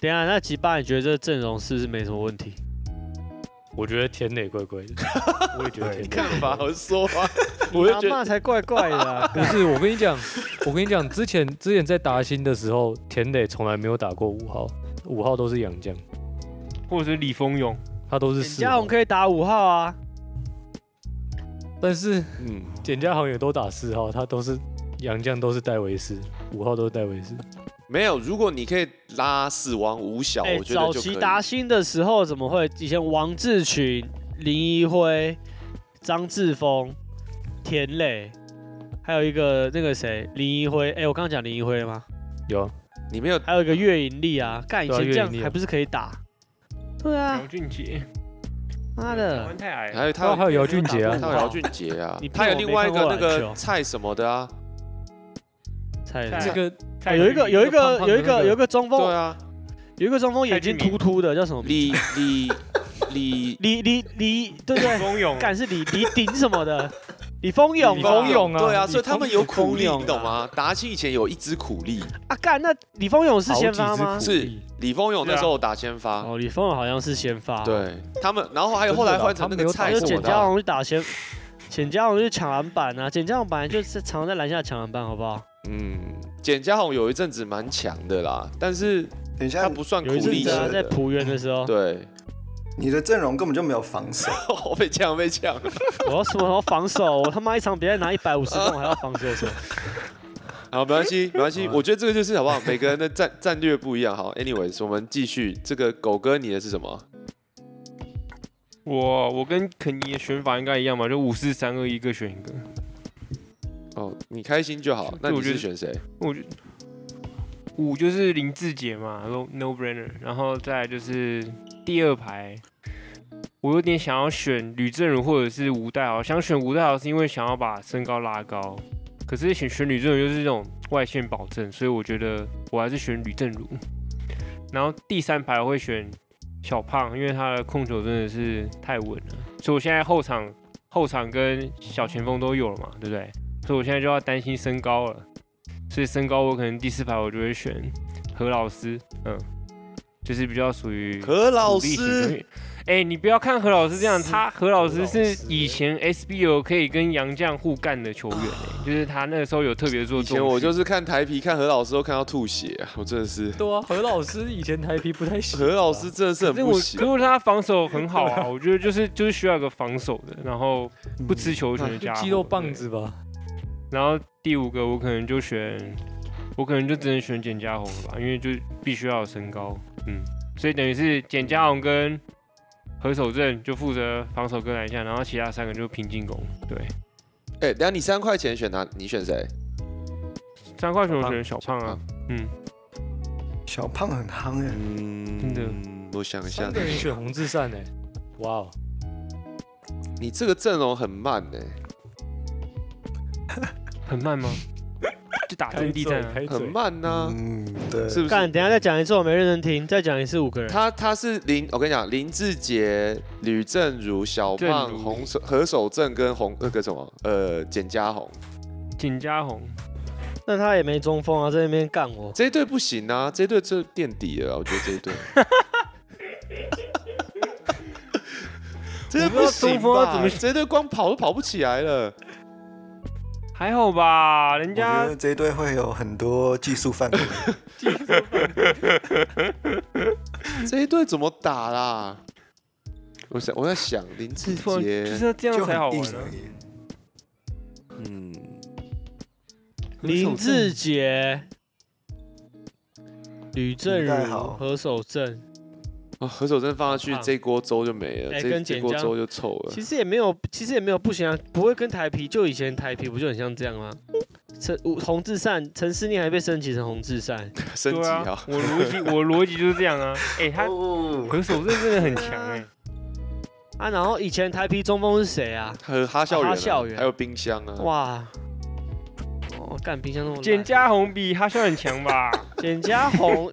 等一下，那吉巴，你觉得这个阵容是不是没什么问题？我觉得田磊怪怪的，我也觉得对田磊。干嘛我说话？我就觉得才怪怪的啊！不是，我跟你讲，我跟你讲，之前之前在达新的时候，田磊从来没有打过五号，五号都是杨将，或者是李峰勇，他都是四号宏可以打五号啊，但是嗯，简家豪也都打四号，他都是洋将，都是戴维斯，五号都是戴维斯。没有。如果你可以拉死亡五小，哎、我觉得早期。达新的时候怎么会？以前王志群、林一辉、张志峰、田磊，还有一个那个谁林一辉。哎、我刚刚讲林一辉了吗？有啊你没有还有一个岳盈利啊，干以前这样还不是可以打？对啊姚，俊杰，妈台的。湾，太矮了，还有他有还有姚俊杰啊。他有姚俊杰啊。他有另外一个那个蔡什么的啊，蔡蔡这个有一个有一个有一个有一个中锋，对啊，有一个中锋眼睛突突的，叫什么？李李李李李李，对不对？勇，敢是李李鼎什么的，李峰勇李吧，峰勇啊。对啊，所以他们有苦力，啊你懂吗？达西以前有一支苦力，啊干，那李峰勇是先发吗？是李峰勇那时候打先发，哦，李峰勇好像是先发，，对他们，然后还有后来换成那个蔡还有简家什么的。啊，宏去打先，简家宏去抢篮板啊，简家宏本来就是常在篮下抢篮板，好不好？嗯，简家宏有一阵子蛮强的啦，但是等一下他，不算苦力的，在浦原的时候，对，你的阵容根本就没有防守，我被抢被抢，我要什么要防守，我他妈一场比赛拿一百五十分，我还要防守什么？好，没关系，没关系，我觉得这个就是好不好？每个人的战 战略不一样。好，anyways，我们继续。这个狗哥，你的是什么？我我跟肯尼的选法应该一样嘛，就五四三二一各选一个。哦，你开心就好。那你我觉得是选谁？我觉五就是林志杰嘛，no no brainer，然后再来就是第二排，我有点想要选吕正儒或者是吴代豪，想选吴代豪是因为想要把身高拉高，可是选选吕正儒就是这种外线保证，所以我觉得我还是选吕正儒。然后第三排我会选小胖，因为他的控球真的是太稳了，所以我现在后场后场跟小前锋都有了嘛，对不对？所以我现在就要担心身高了。所以身高我可能第四排我就会选何老师，嗯，就是比较属于何老师员。哎、你不要看何老师这样，他何老师是以前 SBO 可以跟杨绛互干的球员、欸，就是他那个时候有特别做以。前我就是看台皮看何老师都看到吐血啊！我真的是对啊，何老师以前台皮不太行啊。何老师真的是不行可。是他防守很好啊，我觉得就是就是需要一个防守的，然后不吃球权的家伙。就肌肉棒子吧，然后第五个我可能就选，我可能就只能选简家宏了吧，因为就必须要有身高，嗯，所以等于是简家宏跟何守正就负责防守跟篮下，然后其他三个就拼进攻。对，哎、等一下你三块钱选他？你选谁？三块钱我选小胖啊，嗯，小胖很夯哎，嗯，真的我想一下三，个人选洪志善哎，哇哦，你这个阵容很慢哎、很慢吗？就打阵地战啊，很，慢呐、嗯，对，是不干，是？等下再讲一次，我没认真听，再讲一次五个人。他他是林，我跟你讲，林志杰、吕正如、小胖、洪守、何守正跟洪那个什么呃简家宏简家宏，那他也没中锋啊，在那边干我。这一队不行啊，这一队就垫底了啊，我觉得这一队。这不行中锋要吧怎么这一队光跑都跑不起来了。还好吧，人我觉家得这一队会有很多技术犯规。这一队怎么打啦？我想我在想林志突然就是杰，要这样才好玩啊而。已。嗯，林志杰、吕正如、李代豪何守正，啊，何守正放下去 胖，这锅粥就没了，哎这跟简江这锅粥就臭了其。实也没有，其实也没有不行啊，不会跟台皮，就以前台皮不就很像这样吗？陈吴洪志善、陈思念还被升级成洪志善，升级对啊啊，，我逻辑我逻辑就是这样啊。哎，他哦，何守正真的很强哎，啊，然后以前台皮中锋是谁啊？和哈校园啊，哈校园还有冰箱啊。哇，哦，干冰箱那么烂简家宏比哈校很强吧？简家宏，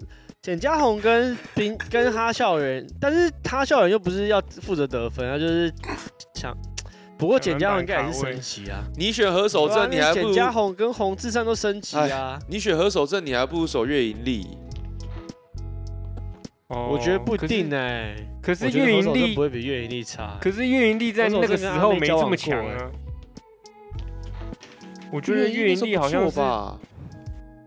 简家宏跟冰跟哈校园，但是哈校园又不是要负责得分，他就是 想。不过简家宏应该也是升级啊，你选何守正，你还不如简家宏跟洪志善都升级啊。你选何守正，你还不如守岳盈利。哦我觉得不一定哎、可是岳盈利不会比岳盈利差。可是岳盈利在那个时候没这么强啊。我觉得岳盈利好像？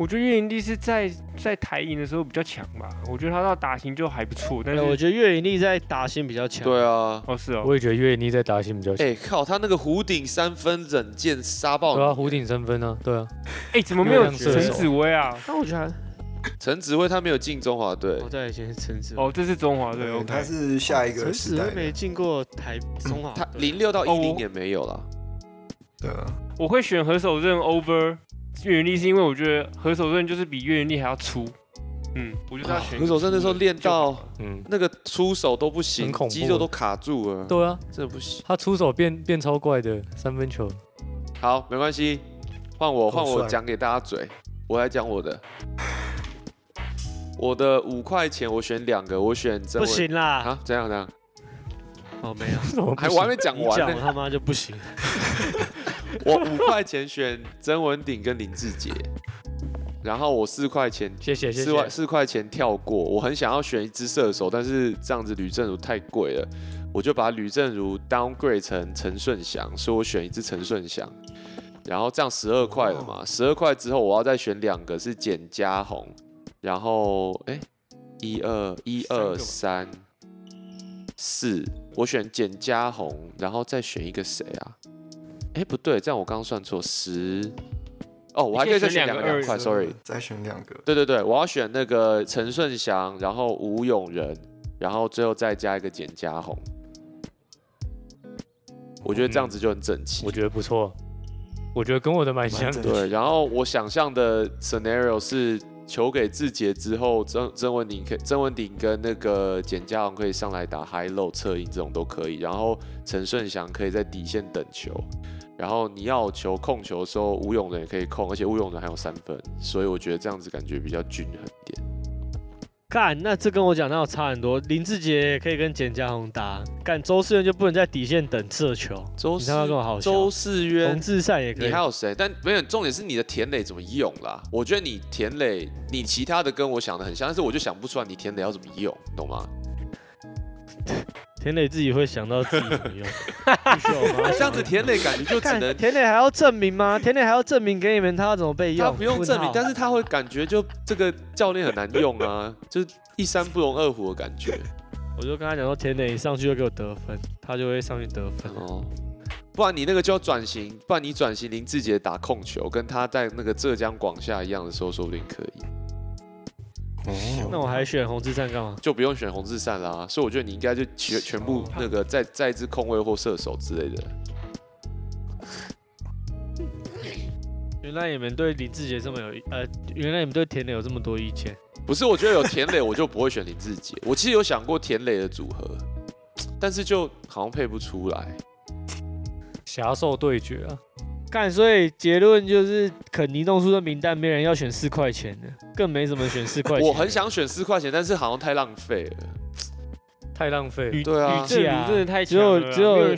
我觉得岳云丽是在在台银的时候比较强吧。我觉得他到打型就还不错，但是哎我觉得岳云丽在打型比较强。对啊。哦是哦，我也觉得岳云丽在打型比较强，哎、靠，他那个弧顶三分忍剑杀爆对啊，弧顶三分啊，对啊，哎怎么没有陈紫薇啊？但我觉得陈紫薇他没有进中华队我，在以前是陈紫薇，哦这是中华队对，，OK 他。是下一个陈时代的子威没。进过台中华他，零六到一零年没有啦。对啊，我会选何守正 over 岳云丽，是因为我觉得何守正就是比岳云丽还要粗。嗯，我觉得他选何守正那时候练到嗯，那个出手都不行恐，怖肌肉都卡住了，对啊，真的不行。他出手变变超怪的三分球，好，没关系，换我换我讲给大家嘴，我来讲我的。我的五块钱我选两个，我选这不行啦。啊，怎样怎样？哦，没有，还我还没讲完呢。讲他妈就不行。我五块钱选曾文鼎跟林志杰，然后我四块钱谢谢谢四块谢，四块钱跳过，我很想要选一支射手，但是这样子吕正如太贵了，我就把吕正如 downgrade 成陈顺祥，所以我选一支陈顺祥，然后这样十二块了嘛，十二块之后我要再选两个是简家宏，然后哎一二一二三四，我选简嘉宏，然后再选一个谁啊？哎不对，这样我刚刚算错十。哦，我还可以再选两个两块，sorry。再选两个。对对对，我要选那个陈顺祥，然后吴永仁，然后最后再加一个简嘉宏。我觉得这样子就很整齐。我觉得不错，我觉得跟我的蛮像对，然后我想象的 scenario 是球给志杰之后，曾曾文鼎可以曾文鼎跟那个简家宏可以上来打 high low 侧应这种都可以，然后陈顺祥可以在底线等球，然后你要有球控球的时候，吴永仁也可以控，而且吴永仁还有三分，所以我觉得这样子感觉比较均衡点。干，那这跟我讲那有差很多。林志杰也可以跟简家宏打，干周世渊就不能在底线等射球。周世你他妈跟我好周世渊洪，志善也可以你还。有谁？但没有，重点是你的田磊怎么用啦？我觉得你田磊，你其他的跟我想的很像，但是我就想不出来你田磊要怎么用，你懂吗？田磊自己会想到自己怎么用，不需要我帮他这样子田磊感觉就只看能田磊还要证明吗？田磊还要证明给你们他要怎么被用？他不用证明，但是他会感觉就这个教练很难用啊，就是一山不容二虎的感觉。我就跟他讲说，田磊你上去就给我得分，他就会上去得分。哦，不不然你那个就要转型，不然你转型林志杰打控球，跟他在那个浙江广厦一样的时候，说不定可以，哦那我还选洪志善干嘛？就不用选洪志善啦。所以我觉得你应该就全全部那个再再一支控卫或射手之类的。原来你们对林志杰这么有呃，原来你们对田磊有这么多意见。不是，我觉得有田磊，我就不会选林志杰。我其实有想过田磊的组合，但是就好像配不出来。侠兽对决啊，干，所以结论就是肯尼弄出的名单，没人要选四块钱的，更没怎么选四块钱。我很，想选四块钱，但是好像太浪费了。太浪费对啊吕正啊如真的太只有只有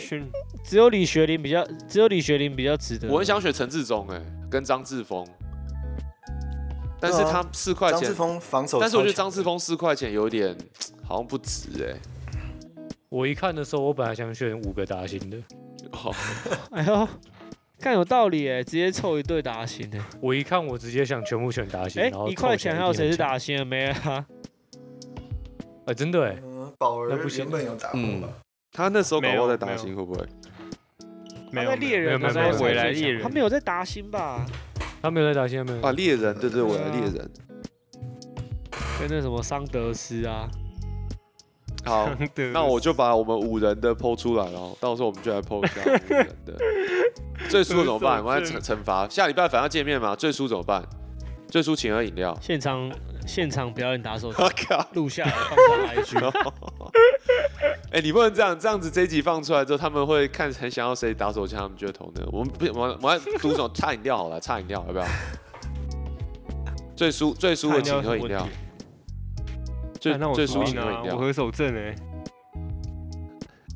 只有李学林比较，只有李学林比较值得。我很想选陈志忠，哎，跟张志峰，但是他四块钱张志，峰防守，但是我觉得张志峰四块钱有点好像不值哎。我一看的时候，我本来想选五个达兴的，哦，哎呦，干有道理哎，直接凑一对打星哎。我一看我直接想全部选打星。哎一块钱还有谁是达？达兴的没啊？哎，真的哎，嗯宝儿那不行原本有打过嗯吧？他那时候搞不好在打没有新会不会？没有他在猎人，没有未来猎人他没有在打星吧？他没有在打星，没有。啊，猎人，对对，我来对啊猎人。跟那什么桑德斯啊，好，那我就把我们五人的剖出来了，到时候我们就来剖一下五人的。最输怎么办？我们来惩惩罚。下礼拜反正要见面嘛，最输怎么办？最输请喝饮料。现场现场表演打手 我靠！录下来放上 IG。哎、你不能这样，这样子这一集放出来之后，他们会看很想要谁打手枪，他们就会投呢。我们不，我们我赌什么？差饮料好了，差饮料要不要？最输最输的请喝饮料。最哎那我最输输赢啊，我。何守正哎，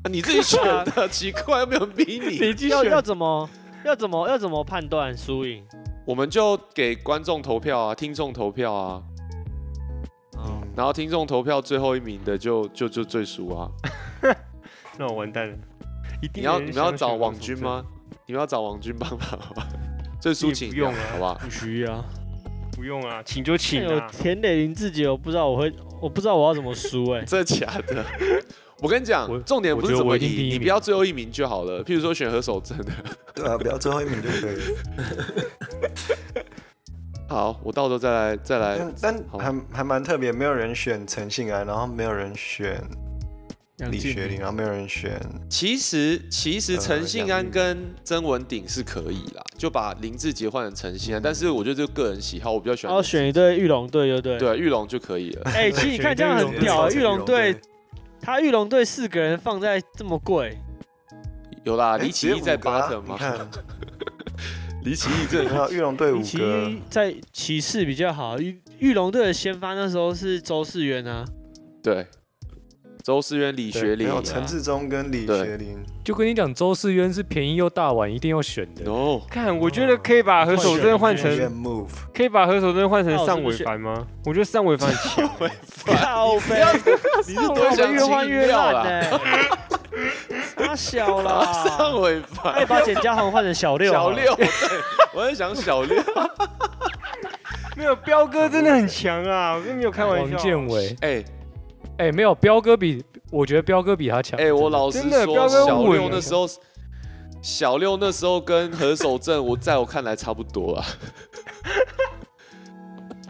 啊你自己选的，奇怪，又没有人逼你。要要怎么要怎么要怎么判断输赢？我们就给观众投票啊，听众投票啊，哦，然后听众投票最后一名的就就就最输啊。那我完蛋了。一定你要你们要找选何守正网军吗？你们要找王军帮忙吗？最输请不用啊好不好？不需要。不用啊，请就请有啊。田磊林自己，我不知道我会，我不知道我要怎么输哎、真的假的？我跟你讲，重点不是我觉得怎么赢，我一定第一你不要最后一名就好了。譬如说选何守正的，对啊，不要最后一名就可以了。好，我到时候再来再来。但还还蛮特别，没有人选陈信安，然后没有人选李学林，然后没有人选其实其实呃陈信安跟曾文鼎是可以啦，就把林志杰换成陈信安，但是我觉得这个个人喜好，我比较喜欢然后。选一对玉龙队，对不对？。对玉龙就可以了。哎、其实你看这样很屌、欸，玉龙队，他玉龙队四个人放在这么贵，有啦，哎李启义在巴特嘛？你看，李奇义这 玉龙队五其个，在骑士比较好。玉玉龙队的先发那时候是周世元啊，对，周思渊、李学林没有陈志忠跟李学林，就跟你讲，周世渊是便宜又大碗，一定要选的。看，我觉得可以把何守正换成可以把何守正换成尚伟凡吗？我觉得尚伟凡很强。靠背，你是多想越换越烂啦？呢、他小啦，尚伟凡哎，凡，把简家宏换成小六，小六，，对，我在想小六。没有，彪哥真的很强啊！我跟你有开玩笑。王建伟，哎哎，没有彪哥比，我觉得彪哥比他强。哎，我老实说，小六那时候，小六那时候跟何守正，我在我看来差不多啊。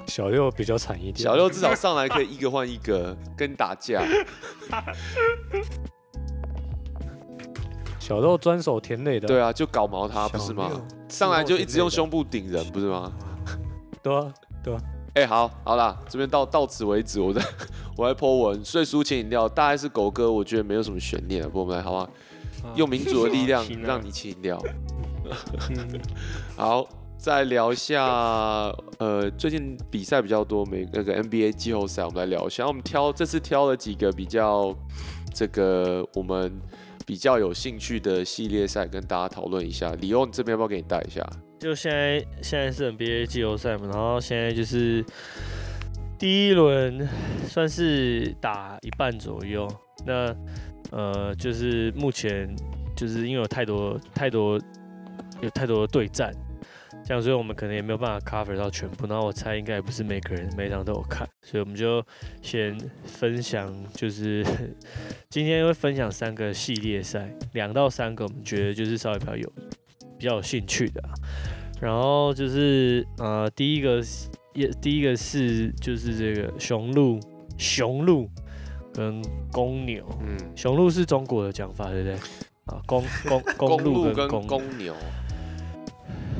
小六比较惨一点。小六至少上来可以一个换一个，跟打架。小六专守田磊的，对啊，就搞毛他不是吗？上来就一直用胸部顶人，不是吗？对啊，哎、好，好啦，这边到到此为止，我在我在 po 文，睡书请饮料，大概是狗哥，我觉得没有什么悬念了，不，我们来好不好，用民主的力量 让你请饮料。嗯好，再聊一下，呃，最近比赛比较多，美那个 NBA 季后赛，我们来聊一下。我们挑这次挑了几个比较这个我们比较有兴趣的系列赛，跟大家讨论一下。李欧，你这边要不要给你带一下？就现在现在是 NBA 季后赛嘛，然后现在就是第一轮算是打一半左右。那呃，就是目前就是因为有太多太多有太多的对战，这样，所以我们可能也没有办法 cover 到全部。然后我猜应该也不是每个人每场都有看，所以我们就先分享，就是 今天会分享三个系列赛，两到三个我们觉得就是稍微比较有比较有兴趣的啊、然后就是呃，第一个是也第一个是就是这个雄鹿，雄鹿跟公牛，嗯，雄鹿是中国的讲法，对不对？啊，公公 公鹿跟公牛，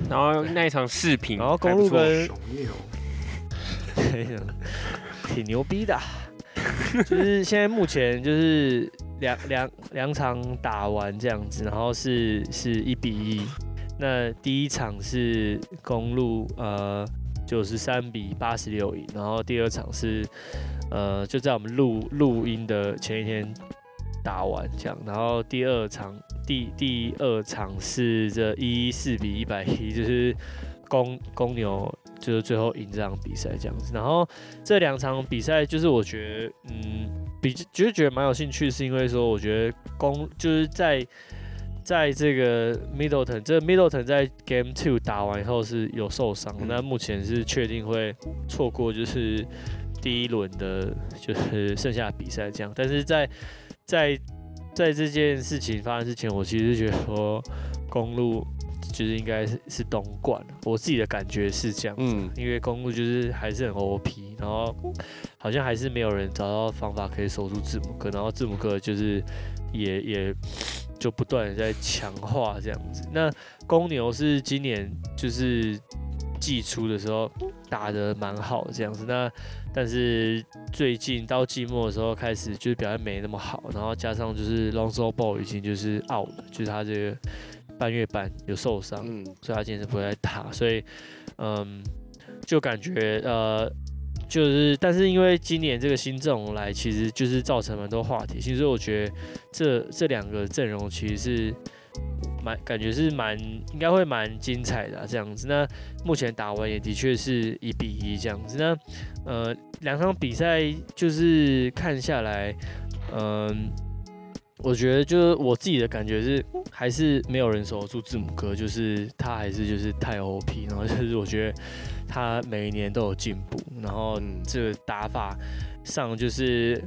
然后那一场视频，然后公路跟雄牛，挺牛逼的啊，就是现在目前就是两两两场打完这样子，然后是是一比一。那第一场是公路呃九十三比八十六赢，然后第二场是呃就在我们录录音的前一天打完这样，然后第二场第第二场是这一四比一百一，就是公公牛就是最后赢这场比赛这样子。然后这两场比赛就是我觉得嗯比就是觉得蛮有兴趣，是因为说我觉得公就是在。在这个 Middleton，这个 Middleton 在 Game Two 打完以后是有受伤，嗯那目前是确定会错过就是第一轮的，就是 剩下的比赛这样。但是在在在这件事情发生之前，我其实觉得说公路就是应该是是东莞，我自己的感觉是这样。嗯，因为公路就是还是很 OP，然后好像还是没有人找到方法可以守住字母哥，然后字母哥就是也也就不断的在强化这样子。那公牛是今年就是季初的时候打得蛮好的这样子，那但是最近到季末的时候开始就是表现没那么好，然后加上就是 Lonzo Ball 已经就是 out 了，就是他这个半月板有受伤，嗯，所以他今天是不会来打，所以嗯，就感觉呃，就是但是因为今年这个新阵容来，其实就是造成蛮多话题性，所以我觉得这这两个阵容其实是蛮感觉是蛮应该会蛮精彩的、啊、这样子。那目前打完也的确是一比一这样子。那呃两场比赛就是看下来，嗯、我觉得就是我自己的感觉是，还是没有人守得住字母哥，就是他还是就是太 OP，然后就是我觉得他每一年都有进步，然后嗯这个打法上就是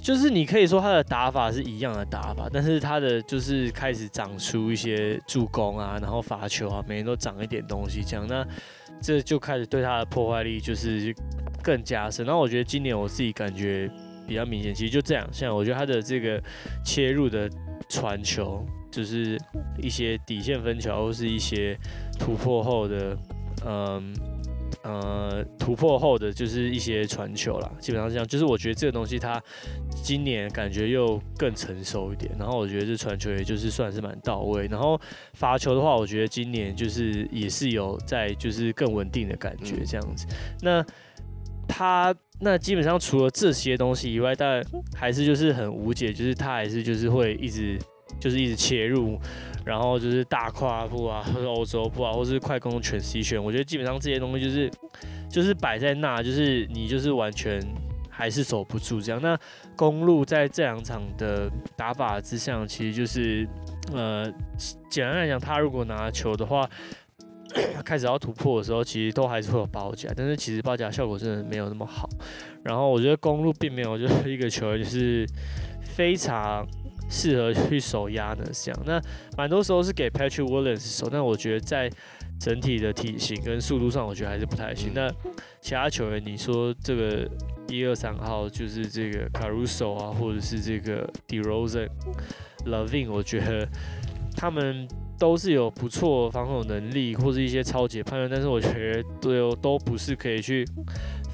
就是你可以说他的打法是一样的打法，但是他的就是开始长出一些助攻啊，然后罚球啊，每年都长一点东西这样，那这就开始对他的破坏力就是更加深。然后我觉得今年我自己感觉比较明显，其实就这样，像我觉得他的这个切入的传球，就是一些底线分球或是一些突破后的，嗯。呃，突破后的就是一些传球啦，基本上这样。就是我觉得这个东西他今年感觉又更成熟一点，然后我觉得这传球也就是算是蛮到位。然后罚球的话，我觉得今年就是也是有在就是更稳定的感觉这样子。那他那基本上除了这些东西以外，但还是就是很无解，就是他还是就是会一直就是一直切入，然后就是大跨步啊，或者欧洲步啊，或是快攻全 C 选，我觉得基本上这些东西就是就是摆在那，就是你就是完全还是守不住这样。那公路在这两场的打法之上，其实就是呃简单来讲，他如果拿球的话。开始要突破的时候，其实都还是会有包夹，但是其实包夹效果真的没有那么好。然后我觉得公路并没有就是一个球员就是非常适合去守压的这样。那蛮多时候是给 Patrick Williams 守，但我觉得在整体的体型跟速度上，我觉得还是不太行。那其他球员，你说这个一二三号就是这个 Caruso 啊，或者是这个 DeRozan、Lavin，我觉得他们都是有不错防守能力或是一些超级判断，但是我觉得都都不是可以去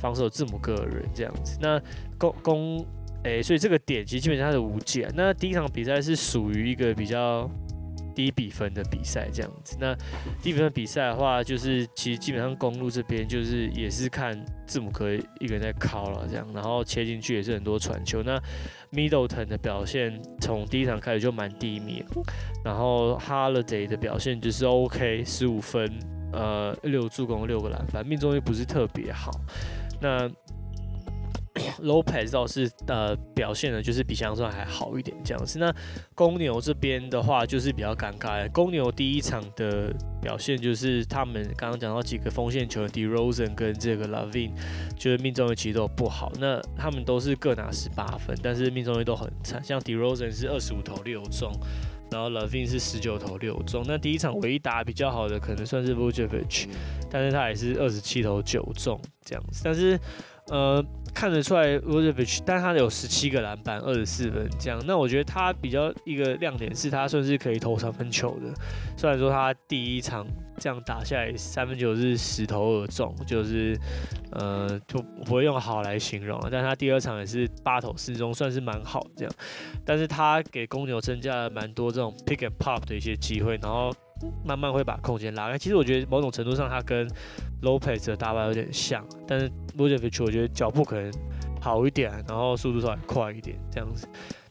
防守字母哥的人这样子。那攻攻诶，所以这个点其实基本上是无解。那第一场比赛是属于一个比较低比分的比赛这样子。那低比分比赛的话，就是其实基本上公路这边就是也是看字母哥一个人在敲了这样，然后切进去也是很多传球。那 Middleton 的表现从第一场开始就蛮低迷，然后 Holiday 的表现就是 OK，十五分，呃，六助攻六个篮板，命中率不是特别好。那 Lopez 倒是呃表现的就是比想象中还好一点这样子。那公牛这边的话就是比较尴尬，公牛第一场的表现就是他们刚刚讲到几个锋线球员 d e r o s e n 跟这个 Lavin，就是命中率其实都不好。那他们都是各拿十八分，但是命中率都很惨。像 d e r o s e n 是二十五投六中，然后 Lavin 是十九投六中。那第一场唯一打比较好的可能算是 Vucevic，但是他也是二十七投九中这样子。但是呃，看得出来 v o d v i c 但他有十七个篮板，二十四分这样。那我觉得他比较一个亮点是他算是可以投三分球的。虽然说他第一场这样打下来三分球是十投二中，就是呃就不会用好来形容。但他第二场也是八投四中，算是蛮好这样。但是他给公牛增加了蛮多这种 pick and pop 的一些机会，然后。慢慢会把空间拉开。其实我觉得某种程度上，他跟 low pace 的打法有点像，但是 v u c e v i c 我觉得脚步可能好一点，然后速度稍微快一点这样子。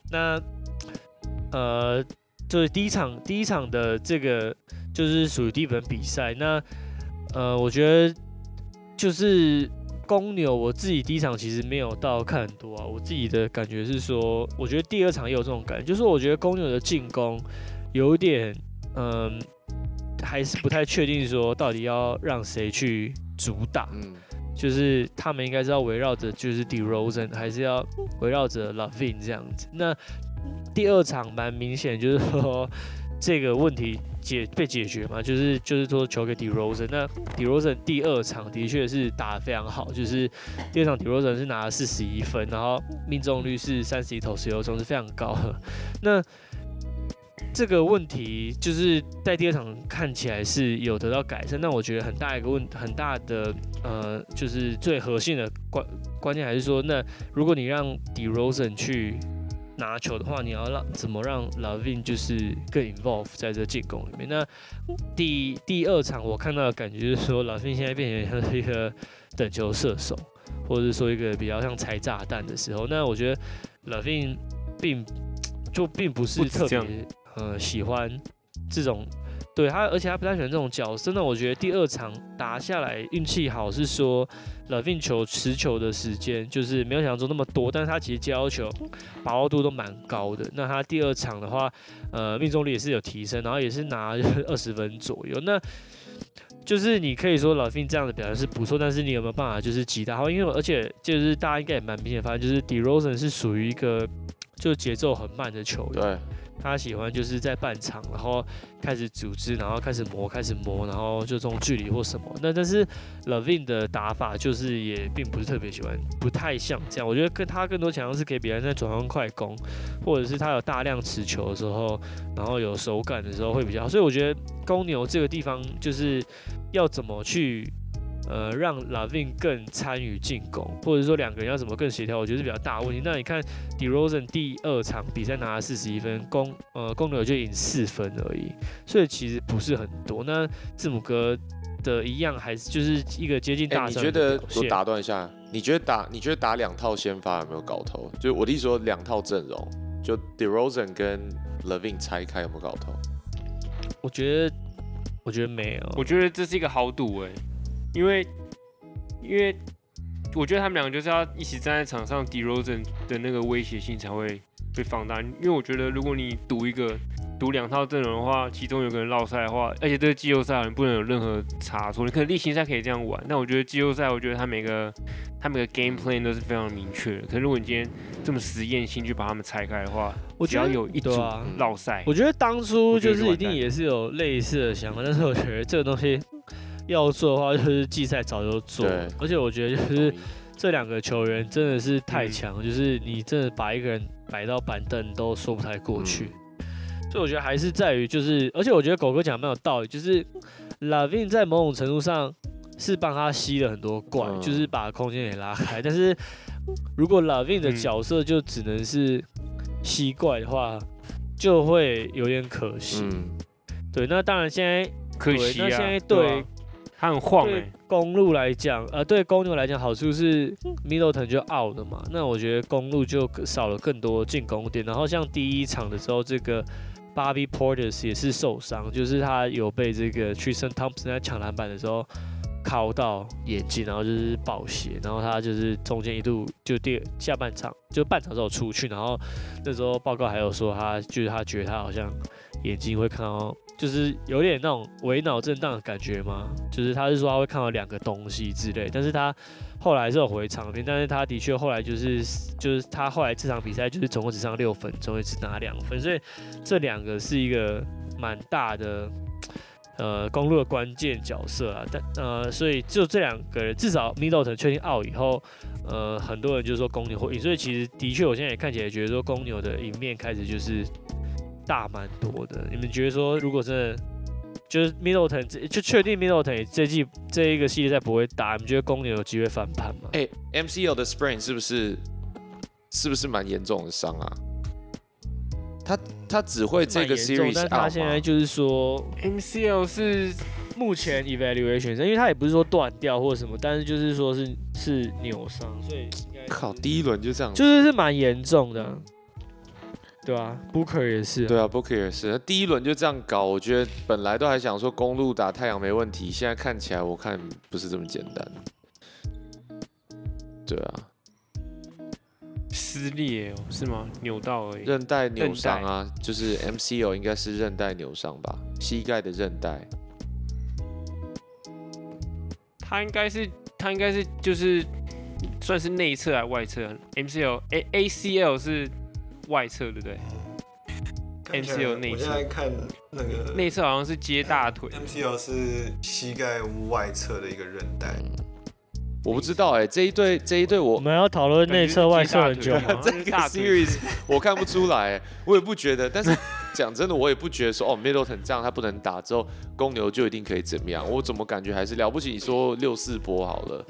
那呃，就是第一场第一场的这个就是属于第一轮比赛。那呃，我觉得就是公牛，我自己第一场其实没有到看很多啊。我自己的感觉是说，我觉得第二场也有这种感觉，就是我觉得公牛的进攻有点嗯。还是不太确定说到底要让谁去主打，嗯，就是他们应该是要围绕着就是 DeRozan，还是要围绕着 Lavin 这样子。那第二场蛮明显，就是说这个问题解被解决嘛，就是就是说球给 DeRozan。那 DeRozan 第二场的确是打得非常好，就是第二场 DeRozan 是拿了四十一分，然后命中率是三十一投十六中，是非常高的。那这个问题就是在第二场看起来是有得到改善，但我觉得很大一个问很大的呃，就是最核心的关关键还是说，那如果你让 DeRozan 去拿球的话，你要让怎么让 Lavin 就是更 involve 在这进攻里面？那第第二场我看到的感觉就是说，Lavin 现在变成像是一个等球射手，或者是说一个比较像拆炸弹的时候，那我觉得 Lavin 并就并不是特别。呃，喜欢这种，对他，而且他不太喜欢这种角色。那我觉得第二场打下来运气好，是说 Lavin 球持球的时间就是没有想象中那么多，但是他其实接到球把握度都蛮高的。那他第二场的话，呃，命中率也是有提升，然后也是拿二十分左右。那就是你可以说 Lavin 这样的表现是不错，但是你有没有办法就是击打？因为而且就是大家应该也蛮明显发现，就是 DeRozan 是属于一个就节奏很慢的球员。对。他喜欢就是在半场，然后开始组织，然后开始磨，开始磨，然后就这种距离或什么。那但是 Lavin 的打法就是也并不是特别喜欢，不太像这样。我觉得跟他更多强调是给别人在转换快攻，或者是他有大量持球的时候，然后有手感的时候会比较好。所以我觉得公牛这个地方就是要怎么去。呃，让 Lavin 更参与进攻，或者说两个人要怎么更协调，我觉得是比较大的问题。那你看 DeRozan 第二场比赛拿了四十一分，公呃公牛就赢四分而已，所以其实不是很多。那字母哥的一样还是就是一个接近大你觉得我打断一下，你觉得打你觉得打两套先发有没有搞头？就我的意思说两套阵容，就 DeRozan 跟 Lavin 拆开有没有搞头？我觉得我觉得没有，我觉得这是一个豪赌哎。因为，因为我觉得他们两个就是要一起站在场上，DeRozan 的那个威胁性才会被放大。因为我觉得，如果你赌一个赌两套阵容的话，其中有个人落赛的话，而且这个季后赛不能有任何差错。你可能例行赛可以这样玩，但我觉得季后赛，我觉得他每个他每个 game plan 都是非常明确的。可是如果你今天这么实验性去把他们拆开的话，我只要有一组落赛，我觉得当初就是一定也是有类似的想法，但是我觉得这个东西。要做的话，就是季赛早就做。而且我觉得就是这两个球员真的是太强，就是你真的把一个人摆到板凳都说不太过去。所以我觉得还是在于就是，而且我觉得狗哥讲蛮有道理，就是 Lavin 在某种程度上是帮他吸了很多怪，就是把空间给拉开。但是如果 Lavin 的角色就只能是吸怪的话，就会有点可惜。对，那当然现在可惜那现在对。它很晃哎。公路来讲，呃，对公牛来讲，好处是 Middleton 就 out 了嘛。那我觉得公路就少了更多进攻点。然后像第一场的时候，这个 Bobby Porter 也是受伤，就是他有被这个 Tristan Thompson 在抢篮板的时候敲到眼睛，然后就是爆血，然后他就是中间一度就第下半场就半场之后出去，然后那时候报告还有说他就是他觉得他好像眼睛会看到，就是有点那种微脑震荡的感觉吗，就是他是说他会看到两个东西之类，但是他后来是有回场边，但是他的确后来就是就是他后来这场比赛就是总共只上六分钟，也只拿两分，所以这两个是一个蛮大的。呃，公路的关键角色啊，但呃，所以就这两个人，至少 Middleton 确定 out 以后，呃，很多人就说公牛会赢，所以其实的确，我现在也看起来觉得说公牛的赢面开始就是大蛮多的。你们觉得说，如果真的就是 Middleton 这就确定 Middleton 这季这一个系列赛不会打，你们觉得公牛有机会翻盘吗？哎、，MCL 的 sprain 是不是是不是蛮严重的伤啊？他他只会这个 series 但他？现在就是说，MCL 是目前 evaluation，因为他也不是说断掉或什么，但是就是说是是扭伤，所以应该是靠，第一轮就这样，就是是蛮严重的，对啊 Booker 也是啊，对啊，Booker 也是，那第一轮就这样搞，我觉得本来都还想说公路打太阳没问题，现在看起来我看不是这么简单。对啊，撕裂哦，是吗？扭到而已。韧带扭伤啊，就是 MCL 应该是韧带扭伤吧，膝盖的韧带。他应该是他应该是就是算是内侧还是外侧？MCL A ACL 是外侧对不对？MCL 内我侧现在看那个内侧好像是接大腿。MCL 是膝盖外侧的一个韧带，我不知道哎、这一对这一对我我们要讨论内侧外侧很久？这个 series 我看不出来、欸，我也不觉得。但是讲真的，我也不觉得说哦，Middleton 这样他不能打之后，公牛就一定可以怎么样。我怎么感觉还是了不起？你说六四波好了，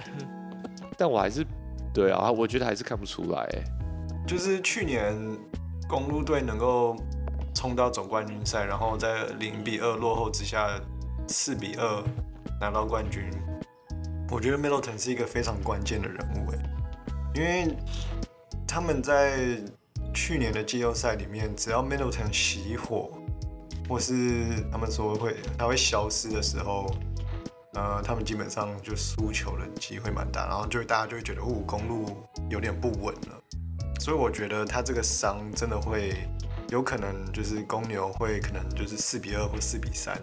但我还是对啊，我觉得还是看不出来、欸。就是去年公路队能够冲到总冠军赛，然后在零比二落后之下，四比二拿到冠军。我觉得 Middleton 是一个非常关键的人物，哎，因为他们在去年的季后赛里面，只要 Middleton 熄火，或是他们说会他会消失的时候，呃，他们基本上就输球的机会蛮大，然后就大家就会觉得，哦，公路有点不稳了。所以我觉得他这个伤真的会有可能就是公牛会可能就是四比二或四比三，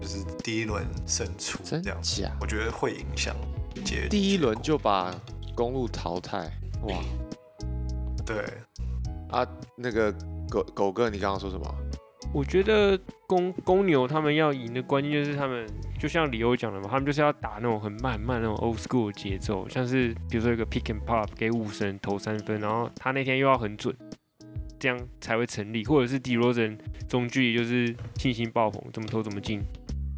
就是第一轮胜出真这样子，假？我觉得会影响结第一轮就把公路淘汰，哇对啊！那个狗狗哥，你刚刚说什么？我觉得公公牛他们要赢的关键就是他们，就像李欧讲的嘛，他们就是要打那种很慢很慢那种 old school 的节奏，像是比如说一个 pick and pop 给五神投三分，然后他那天又要很准，这样才会成立，或者是 d r o z e n 中距离就是信心爆棚，怎么投怎么进，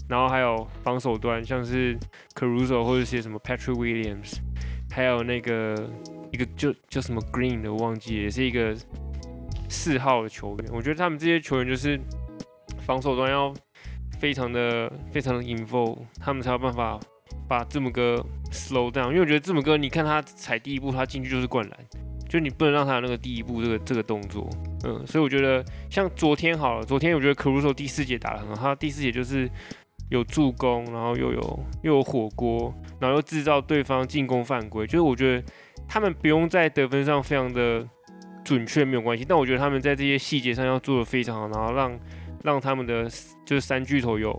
然后还有防守端像是 Caruso 或者些什么 Patrick Williams，还有那个一个就就什么 Green 的忘记，也是一个四号的球员，我觉得他们这些球员就是防守端要非常的非常的 involve，他们才有办法把字母哥 slow down。因为我觉得字母哥，你看他踩第一步，他进去就是灌篮，就你不能让他那个第一步这个这个动作。嗯，所以我觉得像昨天好了，昨天我觉得 Caruso 第四节打得很好，他第四节就是有助攻，然后又有又有火锅，然后又制造对方进攻犯规，就是我觉得他们不用在得分上非常的准确没有关系，但我觉得他们在这些细节上要做的非常好，然后让让他们的就是三巨头有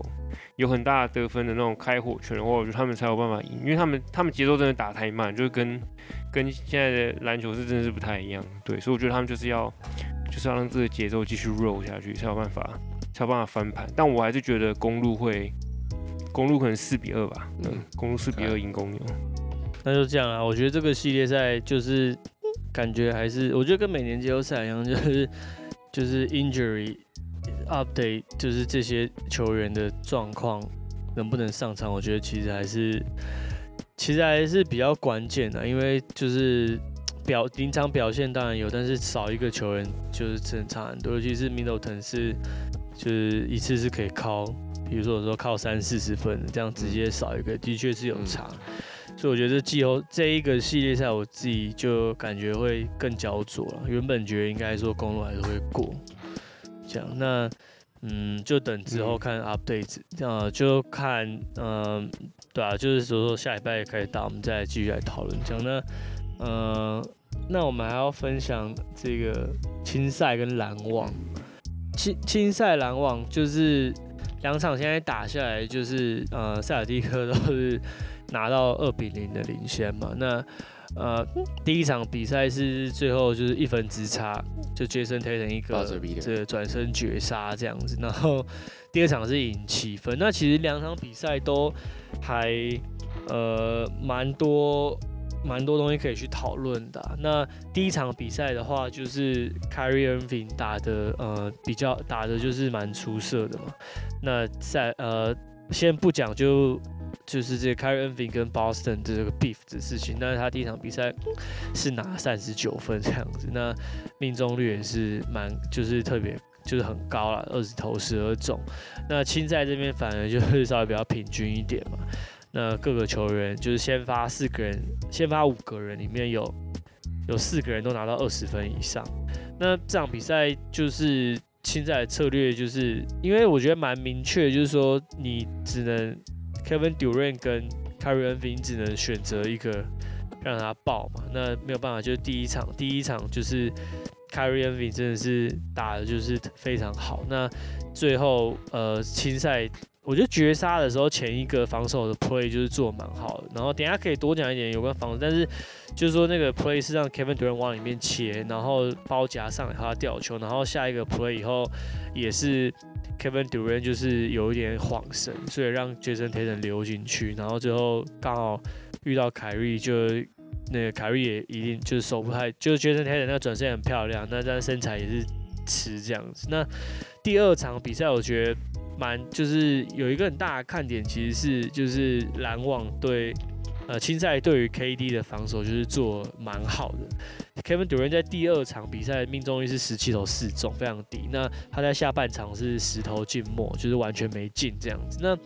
有很大的得分的那种开火权的话，我觉得他们才有办法赢，因为他们他们节奏真的打太慢，就是跟跟现在的篮球是真的是不太一样，对，所以我觉得他们就是要就是要让这个节奏继续 roll 下去，才有办法才有办法翻盘，但我还是觉得公路会公路可能四比二吧，嗯。嗯，公路四比二赢公牛，那就这样啊。我觉得这个系列赛就是感觉还是，我觉得跟每年季后赛一样，就是 就是 injury update，就是这些球员的状况能不能上场，我觉得其实还是其实还是比较关键的，因为就是。表临场表现当然有，但是少一个球员就是真的差很多，尤其是 Middleton 是就是一次是可以靠，比如说我说靠三四十分，这样直接少一个，的确是有嗯差。所以我觉得这季后这一个系列赛，我自己就感觉会更焦灼了。原本觉得应该说公路还是会过，这样那嗯，就等之后看 update，呃，就看嗯、对啊，就是说下礼拜开始打，我们再继续来讨论这样。那呃，那我们还要分享这个青赛跟篮网。青青赛篮网就是两场现在打下来，就是呃塞尔蒂克都是拿到二比零的领先嘛。那呃第一场比赛是最后就是一分之差，就 Jason Tatum 一个 Buzzer beater 这转身绝杀这样子，然后第二场是赢七分。那其实两场比赛都还呃蛮多蛮多东西可以去讨论的啊、那第一场比赛的话，就是 k a r i e Irving 打的呃比较打的就是蛮出色的嘛。那在呃先不讲就就是这个 Kyrie Irving 跟 Boston 的这个 beef 的事情，那他第一场比赛是拿三十九分这样子，那命中率也是蛮就是特别就是很高了，二十投十二中。那青赛这边反而就是稍微比较平均一点嘛。那各个球员就是先发四个人，先发五个人里面有有四个人都拿到二十分以上。那这场比赛就是青赛的策略，就是因为我觉得蛮明确，就是说你只能 Kevin Durant 跟 k a r i e Irving 只能选择一个让他爆嘛。那没有办法，就是第一场，第一场就是 k a r i e Irving 真的是打的就是非常好。那最后呃青赛。我觉得绝杀的时候，前一个防守的 play 就是做蛮好的。然后等下可以多讲一点有关防守，但是就是说那个 play 是让 Kevin Durant 往里面切，然后包夹上来他吊球，然后下一个 play 以后也是 Kevin Durant 就是有一点晃神，所以让 Jason Tatum 溜进去，然后最后刚好遇到凯瑞，就那个凯瑞也一定就是手不太，就是 Jason Tatum 那转身很漂亮，那但身材也是吃这样子。那第二场比赛我觉得。蛮就是有一个很大的看点，其实是就是篮网对呃青赛对于 KD 的防守就是做蛮好的。Kevin Durant 在第二场比赛命中率是十七投四中，非常低。那他在下半场是十投进末，就是完全没进这样子。那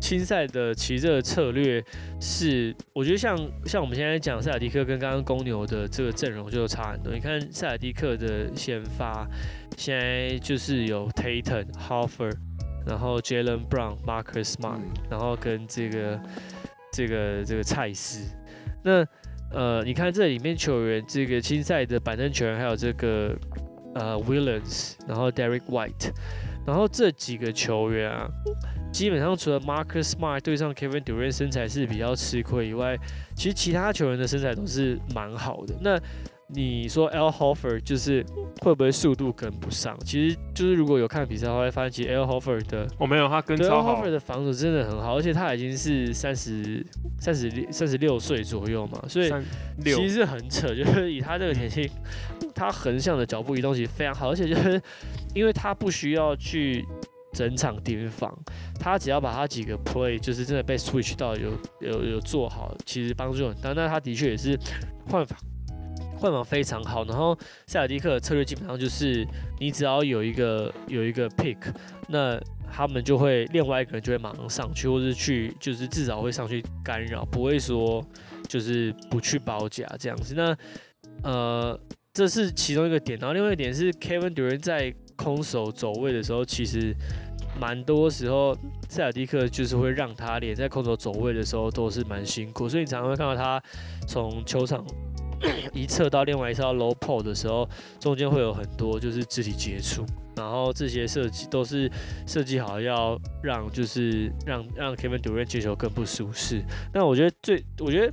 青赛的其实这个策略是，我觉得像像我们现在讲塞尔迪克跟刚刚公牛的这个阵容就差很多。你看塞尔迪克的先发现在就是有 Tatum、Hoffer。然后 Jalen Brown、Marcus Smart，然后跟这个这个这个蔡司，那呃，你看这里面球员，这个青赛的板凳球员，还有这个呃 Willens，然后 Derek White，然后这几个球员啊，基本上除了 Marcus Smart 对上 Kevin Durant 身材是比较吃亏以外，其实其他球员的身材都是蛮好的。那你说 L Hofer 就是会不会速度跟不上？其实就是如果有看比赛的话，会发现其实 L Hofer 的我、没有，他跟对 L 超好 Hofer 的防守真的很好，而且他已经是三十三十六三十六岁左右嘛，所以其实是很扯，就是以他这个年纪，他横向的脚步移动其实非常好，而且就是因为他不需要去整场盯防，他只要把他几个 play 就是真的被 switch 到有有有做好，其实帮助很大。那他的确也是换防换防非常好，然后塞尔蒂克的策略基本上就是你只要有一个有一个 pick，那他们就会另外一个人就会马上上去，或是去就是至少会上去干扰，不会说就是不去包夹这样子。那呃，这是其中一个点，然后另外一点是 Kevin Durant 在空手走位的时候，其实蛮多时候塞尔蒂克就是会让他连在空手走位的时候都是蛮辛苦，所以你常常会看到他从球场一侧到另外一侧 low p o 的时候，中间会有很多就是肢体接触，然后这些设计都是设计好要让就是让让 Kevin Durant 接球更不舒适。那我觉得最我觉得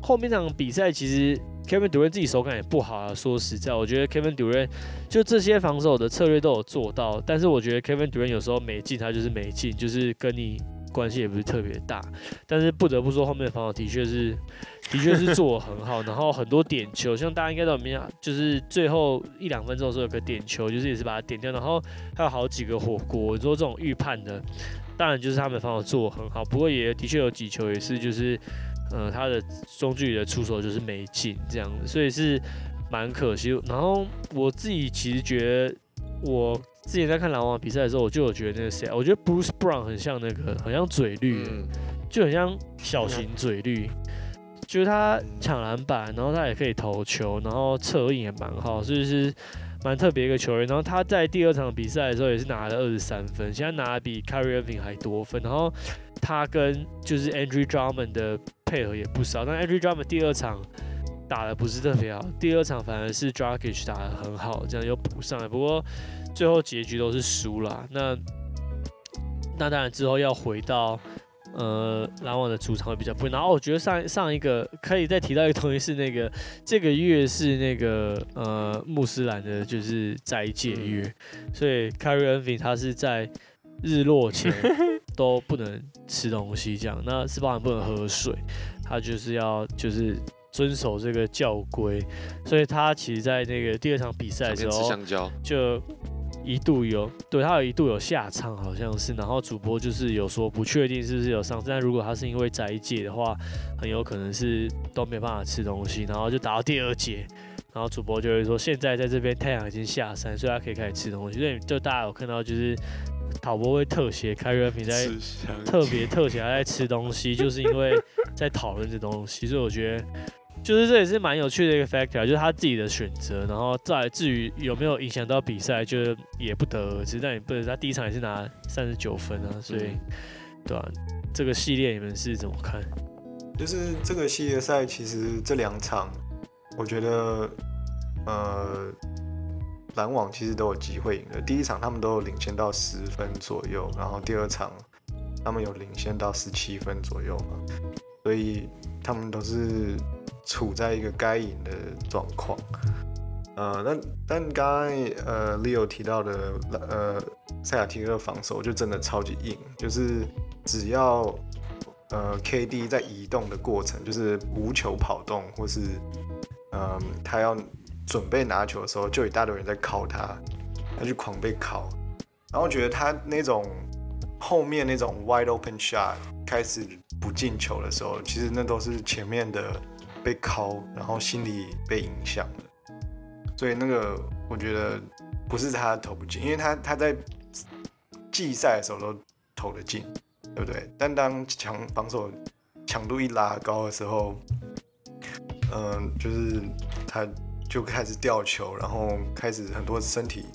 后面场比赛其实 Kevin Durant 自己手感也不好啊。说实在，我觉得 Kevin Durant 就这些防守的策略都有做到，但是我觉得 Kevin Durant 有时候没进，他就是没进，就是跟你关系也不是特别大。但是不得不说，后面的防守的确是的确是做得很好，然后很多点球，像大家应该都有印象，就是最后一两分钟的时候有个点球，就是也是把它点掉，然后还有好几个火锅。你说这种预判的，当然就是他们防守做得很好，不过也的确有几球也是就是。呃，他的中距离的出手就是没进这样子，所以是蛮可惜。然后我自己其实觉得，我之前在看篮网比赛的时候，我就有觉得那个谁，我觉得 Bruce Brown 很像那个，很像嘴绿，嗯，就很像小型嘴绿，就是他抢篮板，然后他也可以投球，然后策应也蛮好，所以是蛮特别一个球员。然后他在第二场比赛的时候也是拿了二十三分，现在拿的比 k a r i e Irving 还多分。然后他跟就是 Andrew Drummond 的配合也不少，但 Andrew Drummond 第二场打的不是特别好，第二场反而是 Dragic 打的很好，这样又补上来。不过最后结局都是输了。那那当然之后要回到呃篮网的主场会比较不一样。然后我觉得上上一个可以再提到一个东西是那个这个月是那个呃穆斯兰的就是斋戒月，所以 Kyrie Irving 他是在日落前 都不能吃东西，这样。那是包含不能喝水，他就是要就是遵守这个教规，所以他其实在那个第二场比赛的时候就一度有对他有一度有下场好像是，然后主播就是有说不确定是不是有上，但如果他是因为斋戒的话，很有可能是都没办法吃东西，然后就打到第二节。然后主播就会说，现在在这边太阳已经下山，所以他可以开始吃东西。所以就大家有看到，就是导播会特写开热品在特别特写他在吃东西，就是因为在讨论这东西，所以我觉得就是这也是蛮有趣的一个 factor，就是他自己的选择，然后再至于有没有影响到比赛，就是也不得而知。但也不能，他第一场也是拿三十九分啊，所以、对啊、这个系列你们是怎么看？就是这个系列赛，其实这两场，我觉得，呃，篮网其实都有机会赢的。第一场他们都有领先到十分左右，然后第二场他们有领先到十七分左右嘛，所以他们都是处在一个该赢的状况。呃，但但刚刚呃 Leo 提到的呃塞尔提克的防守就真的超级硬，就是只要呃 KD 在移动的过程，就是无球跑动，或是嗯、他要准备拿球的时候，就有一大堆人在靠他，他就狂被靠。然后觉得他那种后面那种 wide open shot 开始不进球的时候，其实那都是前面的被靠，然后心理被影响了。所以那个我觉得不是他投不进，因为他他在季赛的时候都投得进，对不对？但当强防守强度一拉高的时候，嗯、就是他就开始掉球，然后开始很多身体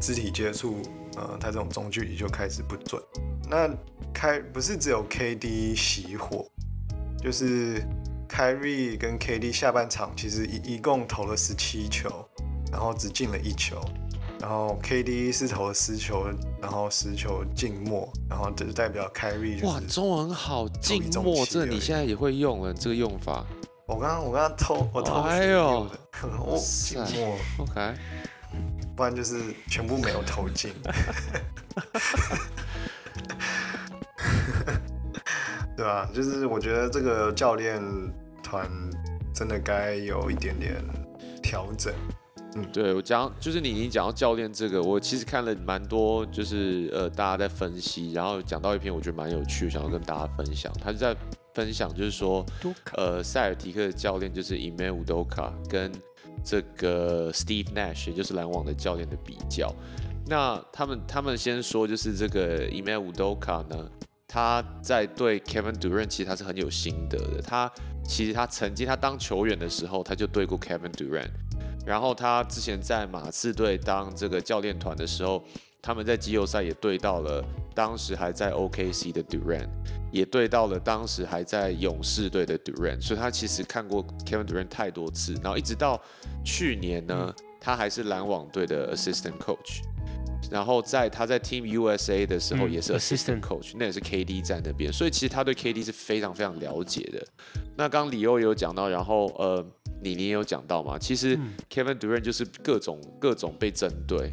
肢体接触，呃，他这种中距离就开始不准。那开不是只有 KD 熄火，就是凯瑞跟 KD 下半场其实一一共投了十七球，然后只进了一球。然后 KD 是投了十球，然后十球静默，然后这就代表凯瑞就哇，是中文好，静一中默，气而已这你现在也会用了，这个用法。我刚刚我刚刚偷我偷学哎呦用的，我静塞默，OK，不然就是全部没有投进。对啊？就是我觉得这个教练团真的该有一点点调整。嗯对我讲就是你你讲到教练这个，我其实看了蛮多，就是呃大家在分析，然后讲到一篇我觉得蛮有趣，想要跟大家分享。他是在分享就是说，呃塞尔提克的教练就是 Ime Udoka 跟这个 Steve Nash，也就是篮网的教练的比较。那他们他们先说就是这个 Ime Udoka 呢，他在对 Kevin Durant 其实他是很有心得的。他其实他曾经他当球员的时候，他就对过 Kevin Durant。然后他之前在马刺队当这个教练团的时候，他们在季后赛也对到了当时还在 OKC 的 Durant，也对到了当时还在勇士队的 Durant，所以他其实看过 Kevin Durant 太多次。然后一直到去年呢，他还是篮网队的 Assistant Coach。然后在他在 Team USA 的时候嗯也是 assistant coach，、那也是 KD 在那边，所以其实他对 KD 是非常非常了解的。那刚刚李欧也有讲到，然后呃，你你也有讲到嘛，其实嗯 Kevin Durant 就是各种各种被针对，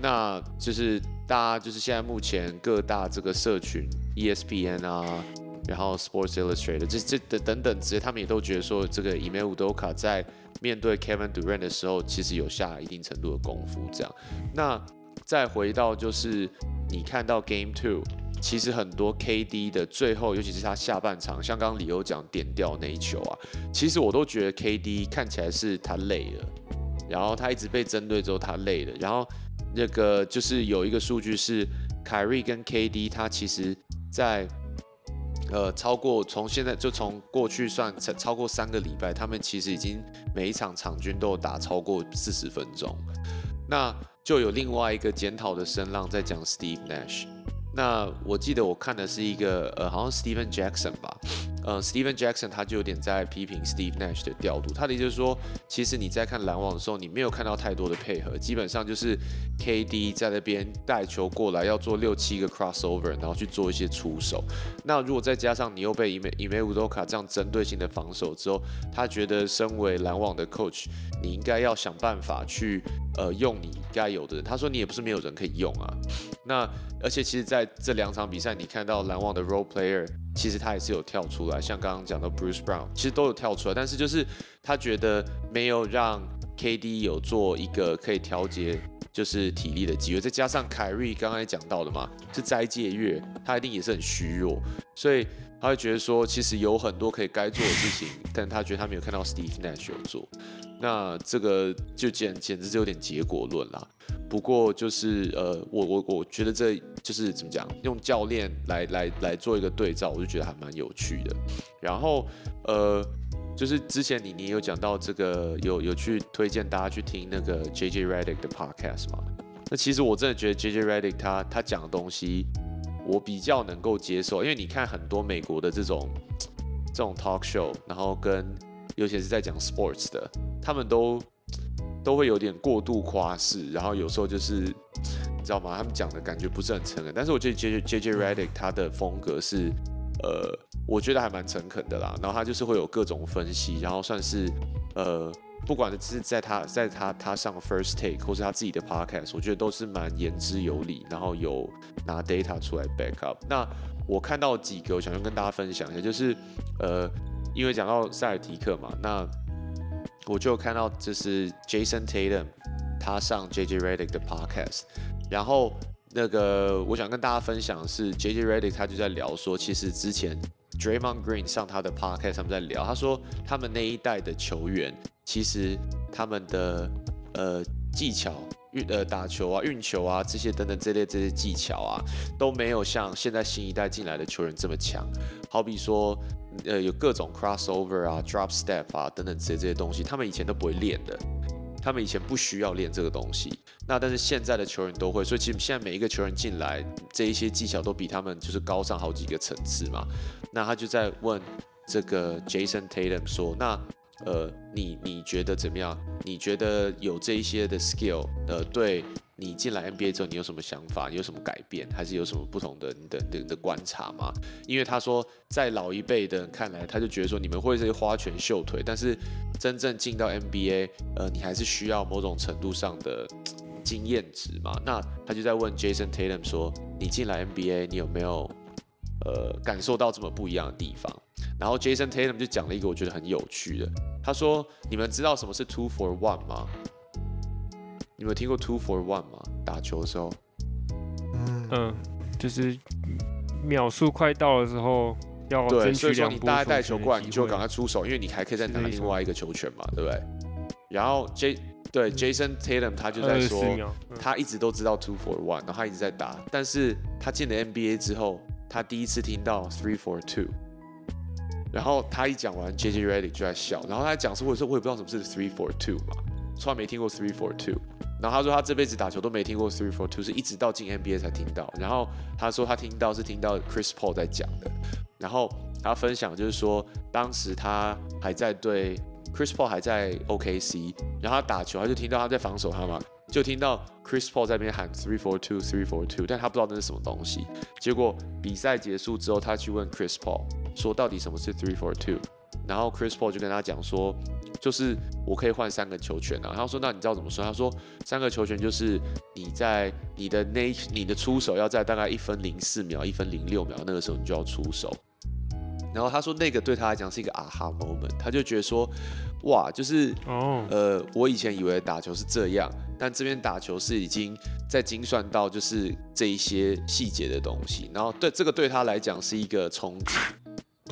那就是大家就是现在目前各大这个社群 ESPN 啊，然后 Sports Illustrated 这这等等等这些，他们也都觉得说这个 Ime Udoka 在面对 Kevin Durant 的时候，其实有下一定程度的功夫。这样，那再回到就是你看到 Game Two。其实很多 KD 的最后，尤其是他下半场，像刚刚李欧讲点掉那一球啊，其实我都觉得 KD 看起来是他累了，然后他一直被针对之后他累了，然后那个就是有一个数据是凯瑞跟 KD，他其实在呃超过从现在就从过去算超超过三个礼拜，他们其实已经每一场场均都有打超过四十分钟，那就有另外一个检讨的声浪在讲 Steve Nash。那我记得我看的是一个呃，好像 Steven Jackson 吧，呃，Steven Jackson 他就有点在批评 Steve Nash 的调度。他的意思就是说，其实你在看篮网的时候，你没有看到太多的配合，基本上就是 KD 在那边带球过来，要做六七个 crossover，然后去做一些出手。那如果再加上你又被伊梅伊梅乌多卡这样针对性的防守之后，他觉得身为篮网的 coach，你应该要想办法去呃用你该有的人。他说你也不是没有人可以用啊。那而且其实在这两场比赛，你看到篮网的 role player，其实他也是有跳出来，像刚刚讲的 Bruce Brown，其实都有跳出来，但是就是他觉得没有让 KD 有做一个可以调节就是体力的机会，再加上凯瑞刚才讲到的嘛，是斋戒月，他一定也是很虚弱，所以他会觉得说，其实有很多可以该做的事情，但他觉得他没有看到 Steve Nash 有做，那这个就简简直是有点结果论啦。不过就是呃，我我我觉得这就是怎么讲，用教练来来来做一个对照，我就觉得还蛮有趣的。然后呃，就是之前你你有讲到这个，有有去推荐大家去听那个 J J Redick 的 podcast 嘛？那其实我真的觉得 J J Redick 他他讲的东西，我比较能够接受，因为你看很多美国的这种这种 talk show，然后跟尤其是在讲 sports 的，他们都。都会有点过度夸饰，然后有时候就是你知道吗？他们讲的感觉不是很诚恳。但是我觉得 J J J Redick 他的风格是，呃，我觉得还蛮诚恳的啦。然后他就是会有各种分析，然后算是呃，不管是在他在他他上 First Take 或是他自己的 Podcast，我觉得都是蛮言之有理，然后有拿 data 出来 back up。那我看到几个，我想要跟大家分享一下，就是呃，因为讲到塞尔提克嘛，那。我就看到就是 Jason Tatum 他上 JJ Redick 的 podcast，然后那个我想跟大家分享的是 JJ Redick 他就在聊说，其实之前 Draymond Green 上他的 podcast，他们在聊，他说他们那一代的球员，其实他们的呃技巧运呃打球啊运球啊这些等等这类这些技巧啊都没有像现在新一代进来的球员这么强，好比说。呃，有各种 crossover 啊，drop step 啊，等等这这些东西，他们以前都不会练的，他们以前不需要练这个东西。那但是现在的球员都会，所以其实现在每一个球员进来，这一些技巧都比他们就是高上好几个层次嘛。那他就在问这个 Jason Tatum 说，那呃，你你觉得怎么样？你觉得有这一些的 skill，呃，对？你进来 NBA 之后，你有什么想法？有什么改变？还是有什么不同的你的的的观察吗？因为他说，在老一辈的人看来，他就觉得说你们会是花拳绣腿，但是真正进到 NBA，呃，你还是需要某种程度上的经验值嘛。那他就在问 Jason Tatum 说，你进来 NBA，你有没有呃感受到这么不一样的地方？然后 Jason Tatum 就讲了一个我觉得很有趣的，他说，你们知道什么是 Two for One 吗？你们听过 two for one 吗？打球的时候，嗯，就是秒数快到的时候要对，所以说你大概带球过来，你就赶快出手，因为你还可以再拿另外一个球权嘛，对不对？然后 J 对 Jason Tatum 他就在说，他一直都知道 two for one，然后他一直在打，但是他进了 NBA 之后，他第一次听到 three for two，然后他一讲完，JJ Ready 就在笑，然后他讲说，我说我也不知道什么是 three four two 嘛，从来没听过 three four two。然后他说他这辈子打球都没听过 three four two，是一直到进 NBA 才听到。然后他说他听到是听到 Chris Paul 在讲的。然后他分享就是说，当时他还在对 Chris Paul 还在 OKC，然后他打球他就听到他在防守他嘛，就听到 Chris Paul 在那边喊 three four two three four two，但他不知道那是什么东西。结果比赛结束之后，他去问 Chris Paul 说到底什么是 three four two，然后 Chris Paul 就跟他讲说。就是我可以换三个球权啊，然后说那你知道怎么说？他说三个球权就是你在你的那你的出手要在大概一分零四秒、一分零六秒那个时候你就要出手。然后他说那个对他来讲是一个啊哈 moment，他就觉得说哇，就是哦呃，我以前以为打球是这样，但这边打球是已经在精算到就是这一些细节的东西，然后对这个对他来讲是一个冲击，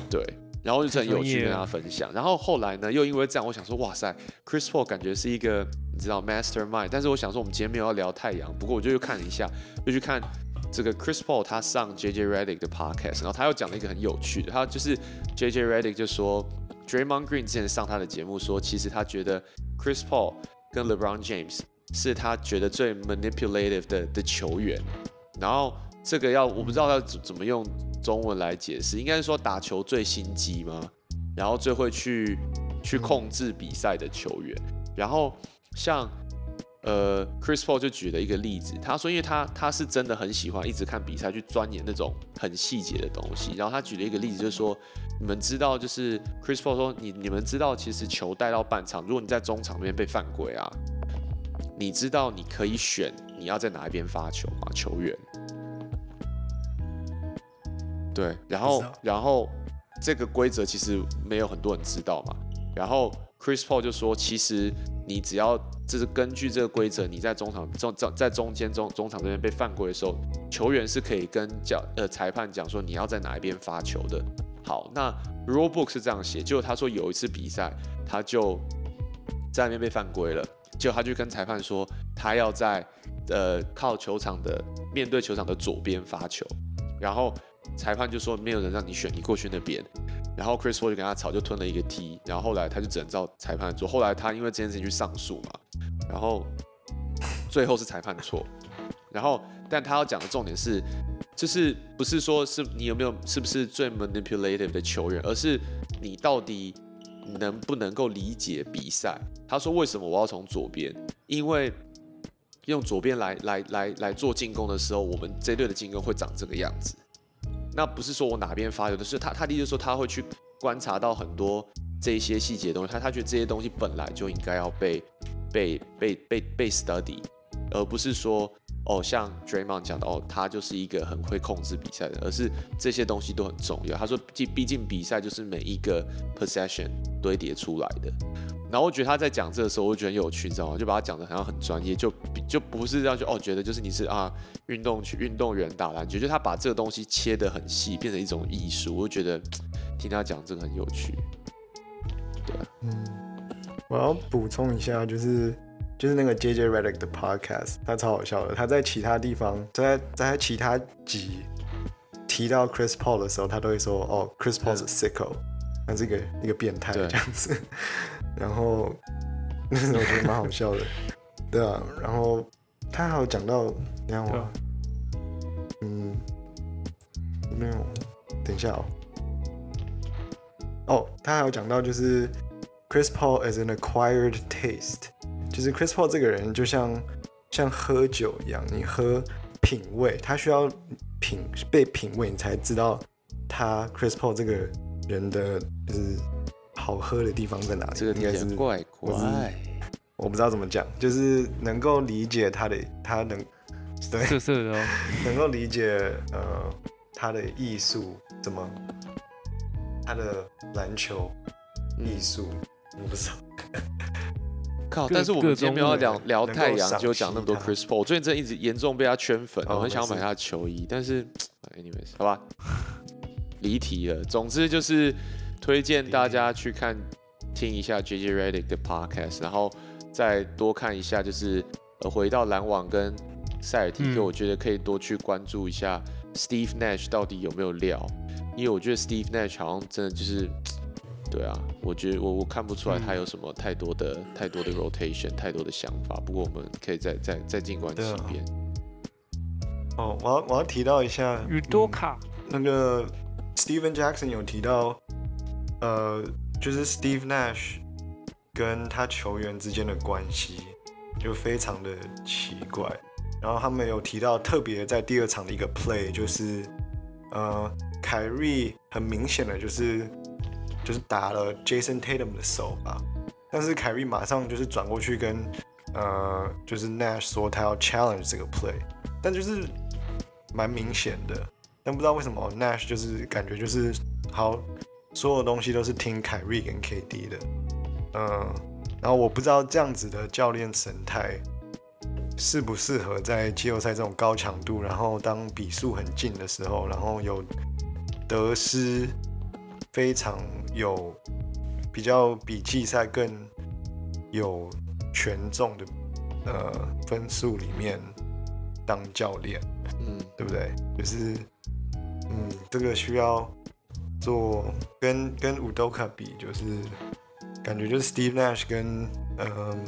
对。然后就很有趣跟大家分享。然后后来呢，又因为这样，我想说，哇塞，Chris Paul 感觉是一个你知道 Mastermind。但是我想说，我们今天没有要聊太阳，不过我就去看了一下，就去看这个 Chris Paul 他上 JJ Redick 的 podcast，然后他又讲了一个很有趣的，他就是 JJ Redick 就说，Draymond Green 之前上他的节目说，其实他觉得 Chris Paul 跟 LeBron James 是他觉得最 manipulative 的的球员，然后。这个要我不知道要怎怎么用中文来解释，应该是说打球最心机吗？然后最会去去控制比赛的球员。然后像呃 Chris Paul 就举了一个例子，他说因为他他是真的很喜欢一直看比赛，去钻研那种很细节的东西。然后他举了一个例子，就是说你们知道，就是 Chris Paul 说你你们知道，其实球带到半场，如果你在中场那边被犯规啊，你知道你可以选你要在哪一边发球吗？球员。对，然后然后这个规则其实没有很多人知道嘛。然后 Chris Paul 就说，其实你只要就是根据这个规则，你在中场中中在中间中中场这边被犯规的时候，球员是可以跟教呃裁判讲说你要在哪一边发球的。好，那 rule book 是这样写，结果他说有一次比赛，他就在那边被犯规了，结果他就跟裁判说他要在呃靠球场的面对球场的左边发球，然后裁判就说没有人让你选，你过去那边。然后 Chris Paul 就跟他吵，就吞了一个 T，然后后来他就只能照裁判做。后来他因为这件事情去上诉嘛，然后最后是裁判错。然后，但他要讲的重点是，就是不是说是你有没有是不是最 manipulative 的球员，而是你到底能不能够理解比赛。他说为什么我要从左边？因为用左边来来来来做进攻的时候，我们这队的进攻会长这个样子。那不是说我哪边发球的，是他他的意思说他会去观察到很多这一些细节的东西，他他觉得这些东西本来就应该要被被被被被 study，而不是说哦像 Draymond 讲的哦，他就是一个很会控制比赛的，而是这些东西都很重要。他说，毕毕竟比赛就是每一个 possession 堆叠出来的。然后我觉得他在讲这个时候，我觉得很有趣，你知道吗？就把他讲的好像很专业，就就不是这样就哦，觉得就是你是啊运动去运动员打篮球，就他把这个东西切得很细，变成一种艺术，我就觉得听他讲这个很有趣。对，嗯，我要补充一下，就是就是那个 J J Redick 的 podcast，他超好笑的。他在其他地方，在在其他集提到 Chris Paul 的时候，他都会说哦，Chris Paul 是 sicko，他是一个一个变态这样子。然后那时候我觉得蛮好笑的，对啊。然后他还有讲到，你看我嗯，没有，等一下哦。哦，他还有讲到就是 Chris Paul is an acquired taste，就是 Chris Paul 这个人就像像喝酒一样，你喝品味，他需要品被品味，你才知道他 Chris Paul 这个人的就是好喝的地方在哪里。这个应该是来怪怪。我不知道怎么讲，就是能够理解他的，他能对色色的哦。能够理解呃他的艺术怎么，他的篮球艺术，我不知道。靠！但是我们今天没有要聊聊太阳，就讲那么多 Chris Paul。我最近真的一直严重被他圈粉，哦我很想要买他的球衣，但是 anyways，好吧，离题了。总之就是推荐大家去看听一下 JJ Redick 的 podcast，然后再多看一下，就是呃回到篮网跟塞尔提克，嗯我觉得可以多去关注一下 Steve Nash 到底有没有料，因为我觉得 Steve Nash 好像真的就是。对啊，我觉得我我看不出来他有什么太多的、太多的 rotation，太多的想法。不过我们可以再再再静观其变。哦，我要我要提到一下宇多嗯卡，那个 Steven Jackson 有提到，呃，就是 Steve Nash 跟他球员之间的关系就非常的奇怪。然后他们有提到，特别在第二场的一个 play，就是呃，凯瑞很明显的就是就是打了 Jason Tatum 的手吧，但是凯瑞马上就是转过去跟呃，就是 Nash 说他要 challenge 这个 play，但就是蛮明显的。但不知道为什么 Nash 就是感觉就是好，所有东西都是听凯瑞跟 KD 的，嗯，然后我不知道这样子的教练神态适不适合在季后赛这种高强度，然后当比数很近的时候，然后有得失非常有比较比季赛更有权重的呃分数里面当教练。嗯，对不对？就是，嗯，这个需要做跟跟五 doka 比，就是感觉就是 Steve Nash 跟嗯、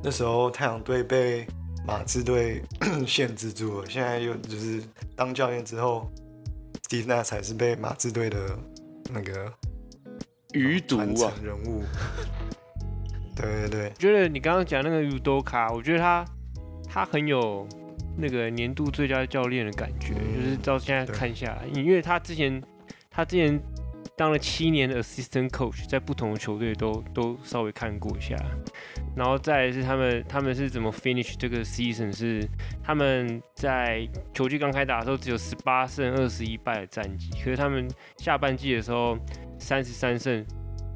那时候太阳队被马刺队 限制住了。现在又就是当教练之后，Steve Nash 才是被马刺队的那个余毒啊，人物。对对对，我觉得你刚刚讲那个 u d o k a 我觉得他他很有那个年度最佳教练的感觉，嗯。就是到现在看下来，因为他之前他之前当了七年的 assistant coach，在不同的球队都都稍微看过一下，然后再来是他们他们是怎么 finish 这个 season 是他们在球季刚开打的时候只有十八胜二十一败的战绩，可是他们下半季的时候三十三胜，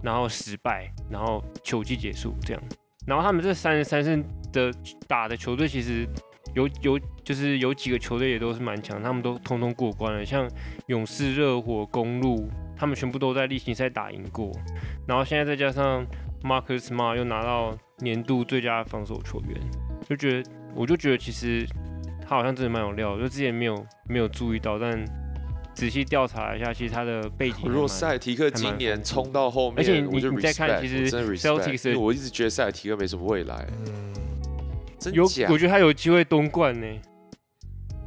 然后十败，然后球季结束这样。然后他们这三十三胜的打的球队，其实有有就是有几个球队也都是蛮强，他们都通通过关了，像勇士、热火、公路，他们全部都在例行赛打赢过。然后现在再加上 Marcus Smart 又拿到年度最佳防守球员，就觉得我就觉得其实他好像真的蛮有料的，就之前没有没有注意到，但仔细调查一下，其实他的背景还蛮如果塞提克今年冲到后面，而且你你再看其实 Celtics 我一直觉得塞提克没什么未来，嗯，有，真有？我觉得他有机会东冠呢。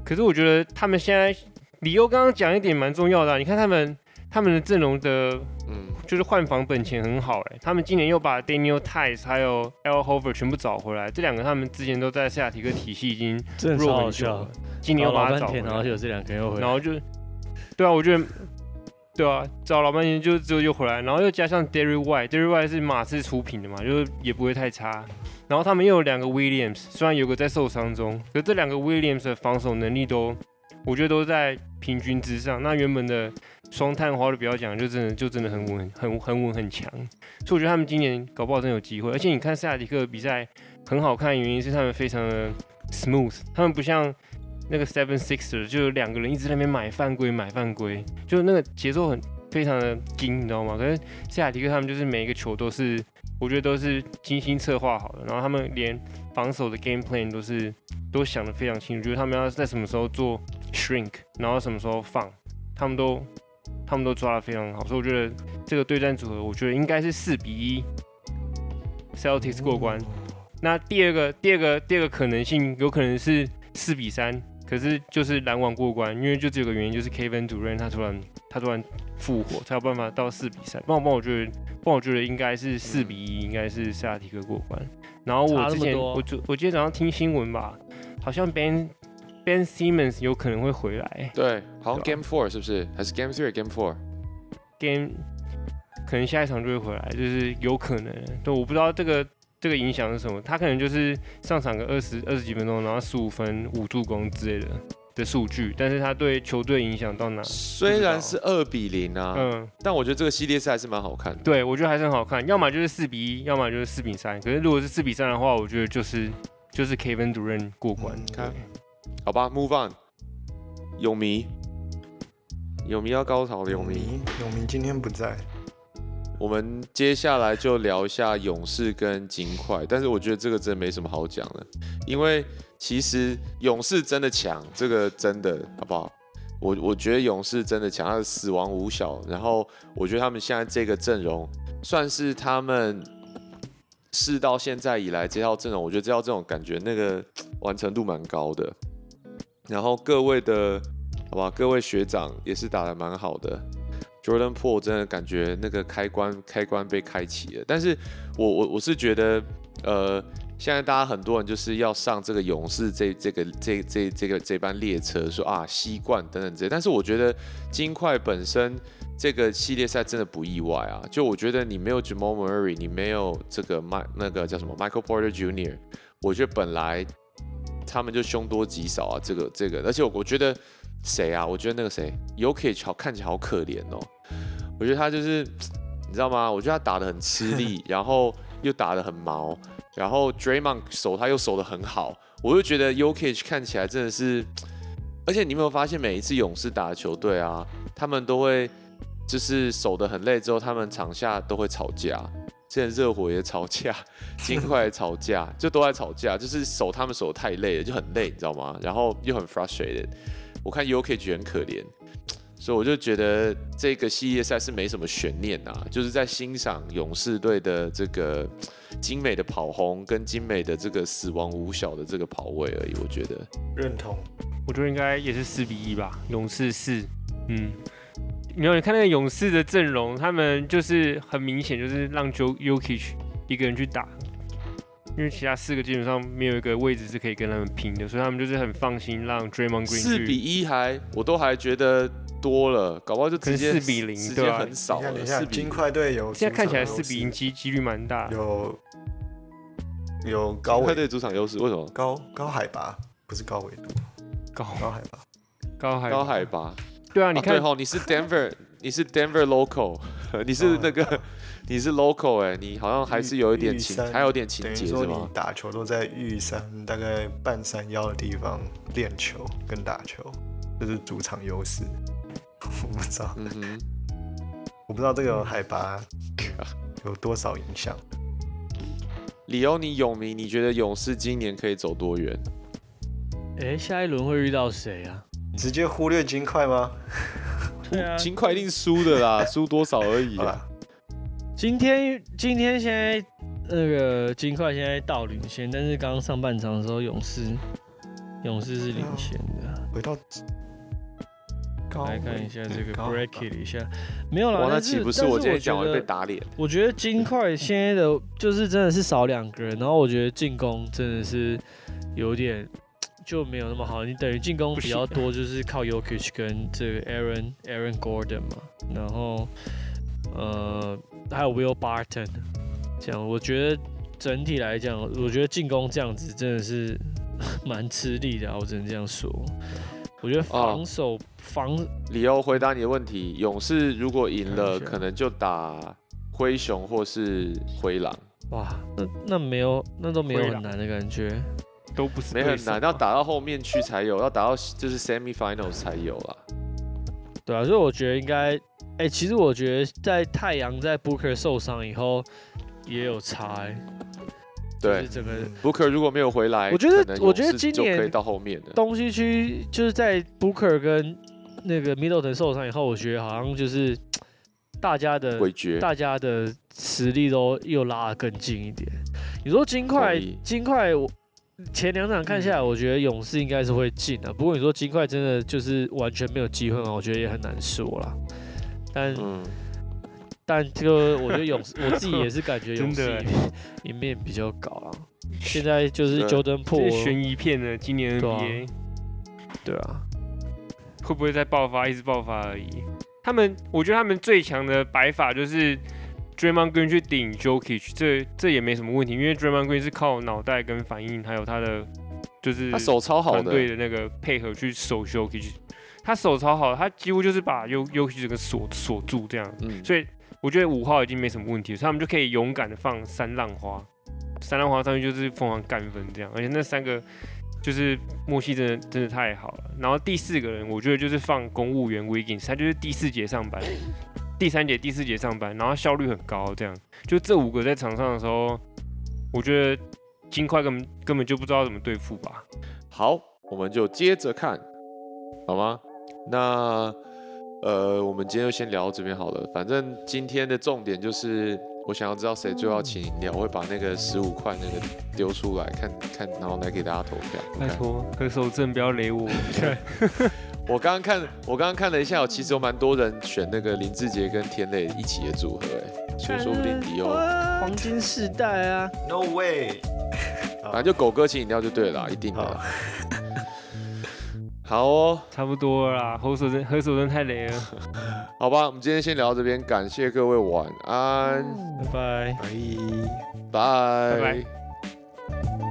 可是我觉得他们现在，理由刚刚讲一点蛮重要的啊、你看他们他们的阵容的，嗯，就是换防本钱很好哎，他们今年又把 Daniel Tice 还有 L Hover 全部找回来，这两个他们之前都在塞尔提克体系已经弱很久了，，今年又把他找回来然后，有这两个又回来，然后就，对啊，我觉得。对啊，找老半天就之后又回来，然后又加上 Derry White，Derry White 是马刺出品的嘛，就是也不会太差。然后他们又有两个 Williams，虽然有个在受伤中，可这两个 Williams 的防守能力都，我觉得都在平均之上。那原本的双探花的不要讲，就真的就真的很稳，很很稳很强。所以我觉得他们今年搞不好真有机会。而且你看塞尔提克比赛很好看，原因是他们非常的 smooth，他们不像那个 Seven Sixer 就两个人一直在那边买犯规买犯规，就那个节奏很非常的紧，你知道吗？可是塞尔提克他们就是每一个球都是，我觉得都是精心策划好的，然后他们连防守的 game plan 都是都想得非常清楚，就是他们要在什么时候做 shrink，然后什么时候放，他们都他们都抓的非常好，所以我觉得这个对战组合，我觉得应该是四比一 Celtics 过关。那第二个第二个第二个可能性有可能是四比三，可是就是篮网过关，因为就只有个原因，就是 Kevin Durant 他突然他突然复活，才有办法到四比三。不然不然我觉得，不然我觉得应该是四比一，应该是塞尔提克过关。然后我之前我昨我今天早上听新闻吧，好像 Ben Ben Simmons 有可能会回来对，好像 Game Four 是不是？还是 Game Three？Game Four？，Game 可能下一场就会回来，就是有可能。对，我不知道这个这个影响是什么，他可能就是上场个二十二十几分钟，然后十五分五助攻之类的的数据，但是他对球队影响到哪？虽然是二比零啊，嗯，但我觉得这个系列赛还是蛮好看的。对，我觉得还是很好看，要么就是四比一，要么就是四比三。可是如果是四比三的话，我觉得就是就是 Kevin 主任过关。嗯看好吧，Move on。泳迷，泳迷要高潮的泳迷。永明，永明今天不在，我们接下来就聊一下勇士跟金块，但是我觉得这个真的没什么好讲的，因为其实勇士真的强，这个真的好不好？我我觉得勇士真的强，他的死亡五小，然后我觉得他们现在这个阵容算是他们试到现在以来这套阵容，我觉得这套阵容感觉那个完成度蛮高的，然后各位的好吧，各位学长也是打得蛮好的。Jordan Po 真的感觉那个开关开关被开启了，但是我我我是觉得，呃，现在大家很多人就是要上这个勇士这这个这这这个这班列车，说啊西冠等等这些，但是我觉得金块本身这个系列赛真的不意外啊，就我觉得你没有 Jamal Murray，你没有这个麦那个叫什么 Michael Porter Jr.，我觉得本来他们就凶多吉少啊，这个这个，而且我我觉得谁啊？我觉得那个谁 y o k i 好看起来好可怜哦。我觉得他就是 你知道吗？我觉得他打的很吃力，然后又打的很毛，然后 Draymond 守他又守的很好，我就觉得 y o k i 看起来真的是，而且你有没有发现每一次勇士打的球队啊，他们都会就是守得很累之后，他们场下都会吵架。之前热火也吵架，金块也吵架，就都在吵架，就是守他们守得太累了，就很累，你知道吗？然后又很 frustrated。我看 UK 很可怜，所以我就觉得这个系列赛是没什么悬念啊，就是在欣赏勇士队的这个精美的跑轰跟精美的这个死亡五小的这个跑位而已。我觉得认同。我觉得应该也是四比一吧，勇士四。嗯，没有你看那个勇士的阵容，他们就是很明显就是让 Jo Yokich 一个人去打，因为其他四个基本上没有一个位置是可以跟他们拼的，所以他们就是很放心让 Draymond Green 四比一还我都还觉得多了，搞不好就直接四比零直对很少四比金块队有现在看起来四比零机几几率蛮大。有有高纬金块队主场优势为什么？高高海拔，不是高纬度，高高海拔。高海高海拔。对啊，你看啊对吼，你是 Denver，你是 Denver local，你是那个你是 local 哎、你好像还是有一点情，还有点情节是吗？打球都在玉山大概半山腰的地方练球跟打球，这是主场优势。我不知道，嗯，我不知道这个海拔有多少影响。里欧尼永明，你觉得勇士今年可以走多远？哎，下一轮会遇到谁啊？直接忽略金块吗？对啊，金块一定输的啦，输多少而已啊。今天今天现在那个金块现在到领先，但是刚刚上半场的时候，勇士勇士是领先的。回到高来看一下这个 break it 一下，没有啦。哇，那岂不是我今天讲完觉得被打脸？我觉得金块现在的就是真的是少两个人，然后我觉得进攻真的是有点就没有那么好。你等于进攻比较多，就是靠 Yokich 跟这个 Aaron Aaron Gordon 嘛，然后呃还有 Will Barton，这样我觉得整体来讲，我觉得进攻这样子真的是蛮吃力的啊，我只能这样说。我觉得防守、防李欧回答你的问题，勇士如果赢了，可能就打灰熊或是灰狼，哇，那那没有那都没有很难的感觉。都不是没很难，要打到后面去才有，要打到就是 semi finals 才有啦。对啊，所以我觉得应该，哎、其实我觉得在太阳在 Booker 受伤以后也有差、欸，就对是整个嗯，Booker 如果没有回来，我觉得我觉得今年可以到后面的。东西区就是在 Booker 跟那个 Middleton 受伤以后，我觉得好像就是大家的，大家的实力都又拉得更近一点。你说金块，金块我前两场看下来，我觉得勇士应该是会进的。不过你说金块真的就是完全没有机会吗？我觉得也很难说啦。但嗯，但这个我觉得勇士，我自己也是感觉勇士真的赢面比较高啊。现在就是对 Jordan 这 Po，是悬疑片呢，今年对啊 NBA 对啊，会不会再爆发，一直爆发而已。他们，我觉得他们最强的摆法就是 Draymond Green 去顶 Jokic，这这也没什么问题，因为 Draymond Green 是靠脑袋跟反应，还有他的就是他手超好团的，队的那个配合去守 Jokic，他手超好，他几乎就是把 Jokic 整个锁锁住这样，嗯，所以我觉得五号已经没什么问题了，所以他们就可以勇敢的放三浪花，三浪花上去就是疯狂干分这样，而且那三个就是默契真的真的太好了。然后第四个人，我觉得就是放公务员 Wiggins，他就是第四节上班，第三节、第四节上班，然后效率很高，这样就这五个在场上的时候，我觉得金块根本根本就不知道怎么对付吧。好，我们就接着看，好吗？那呃，我们今天就先聊到这边好了。反正今天的重点就是，我想要知道谁最后要请饮料，我会把那个十五块那个丢出来看看，然后来给大家投票。拜托，何守正不要雷我。我刚刚看，我刚刚看了一下，有其实有蛮多人选那个林志杰跟田磊一起的组合，哎，所以说不定迪欧，黄金世代啊，No way，反正就狗哥请饮料就对了啦，一定的啦。好 哦，差不多啦，何守真何守真太雷了。好吧，我们今天先聊到这边，感谢各位晚安，拜拜。拜。拜拜拜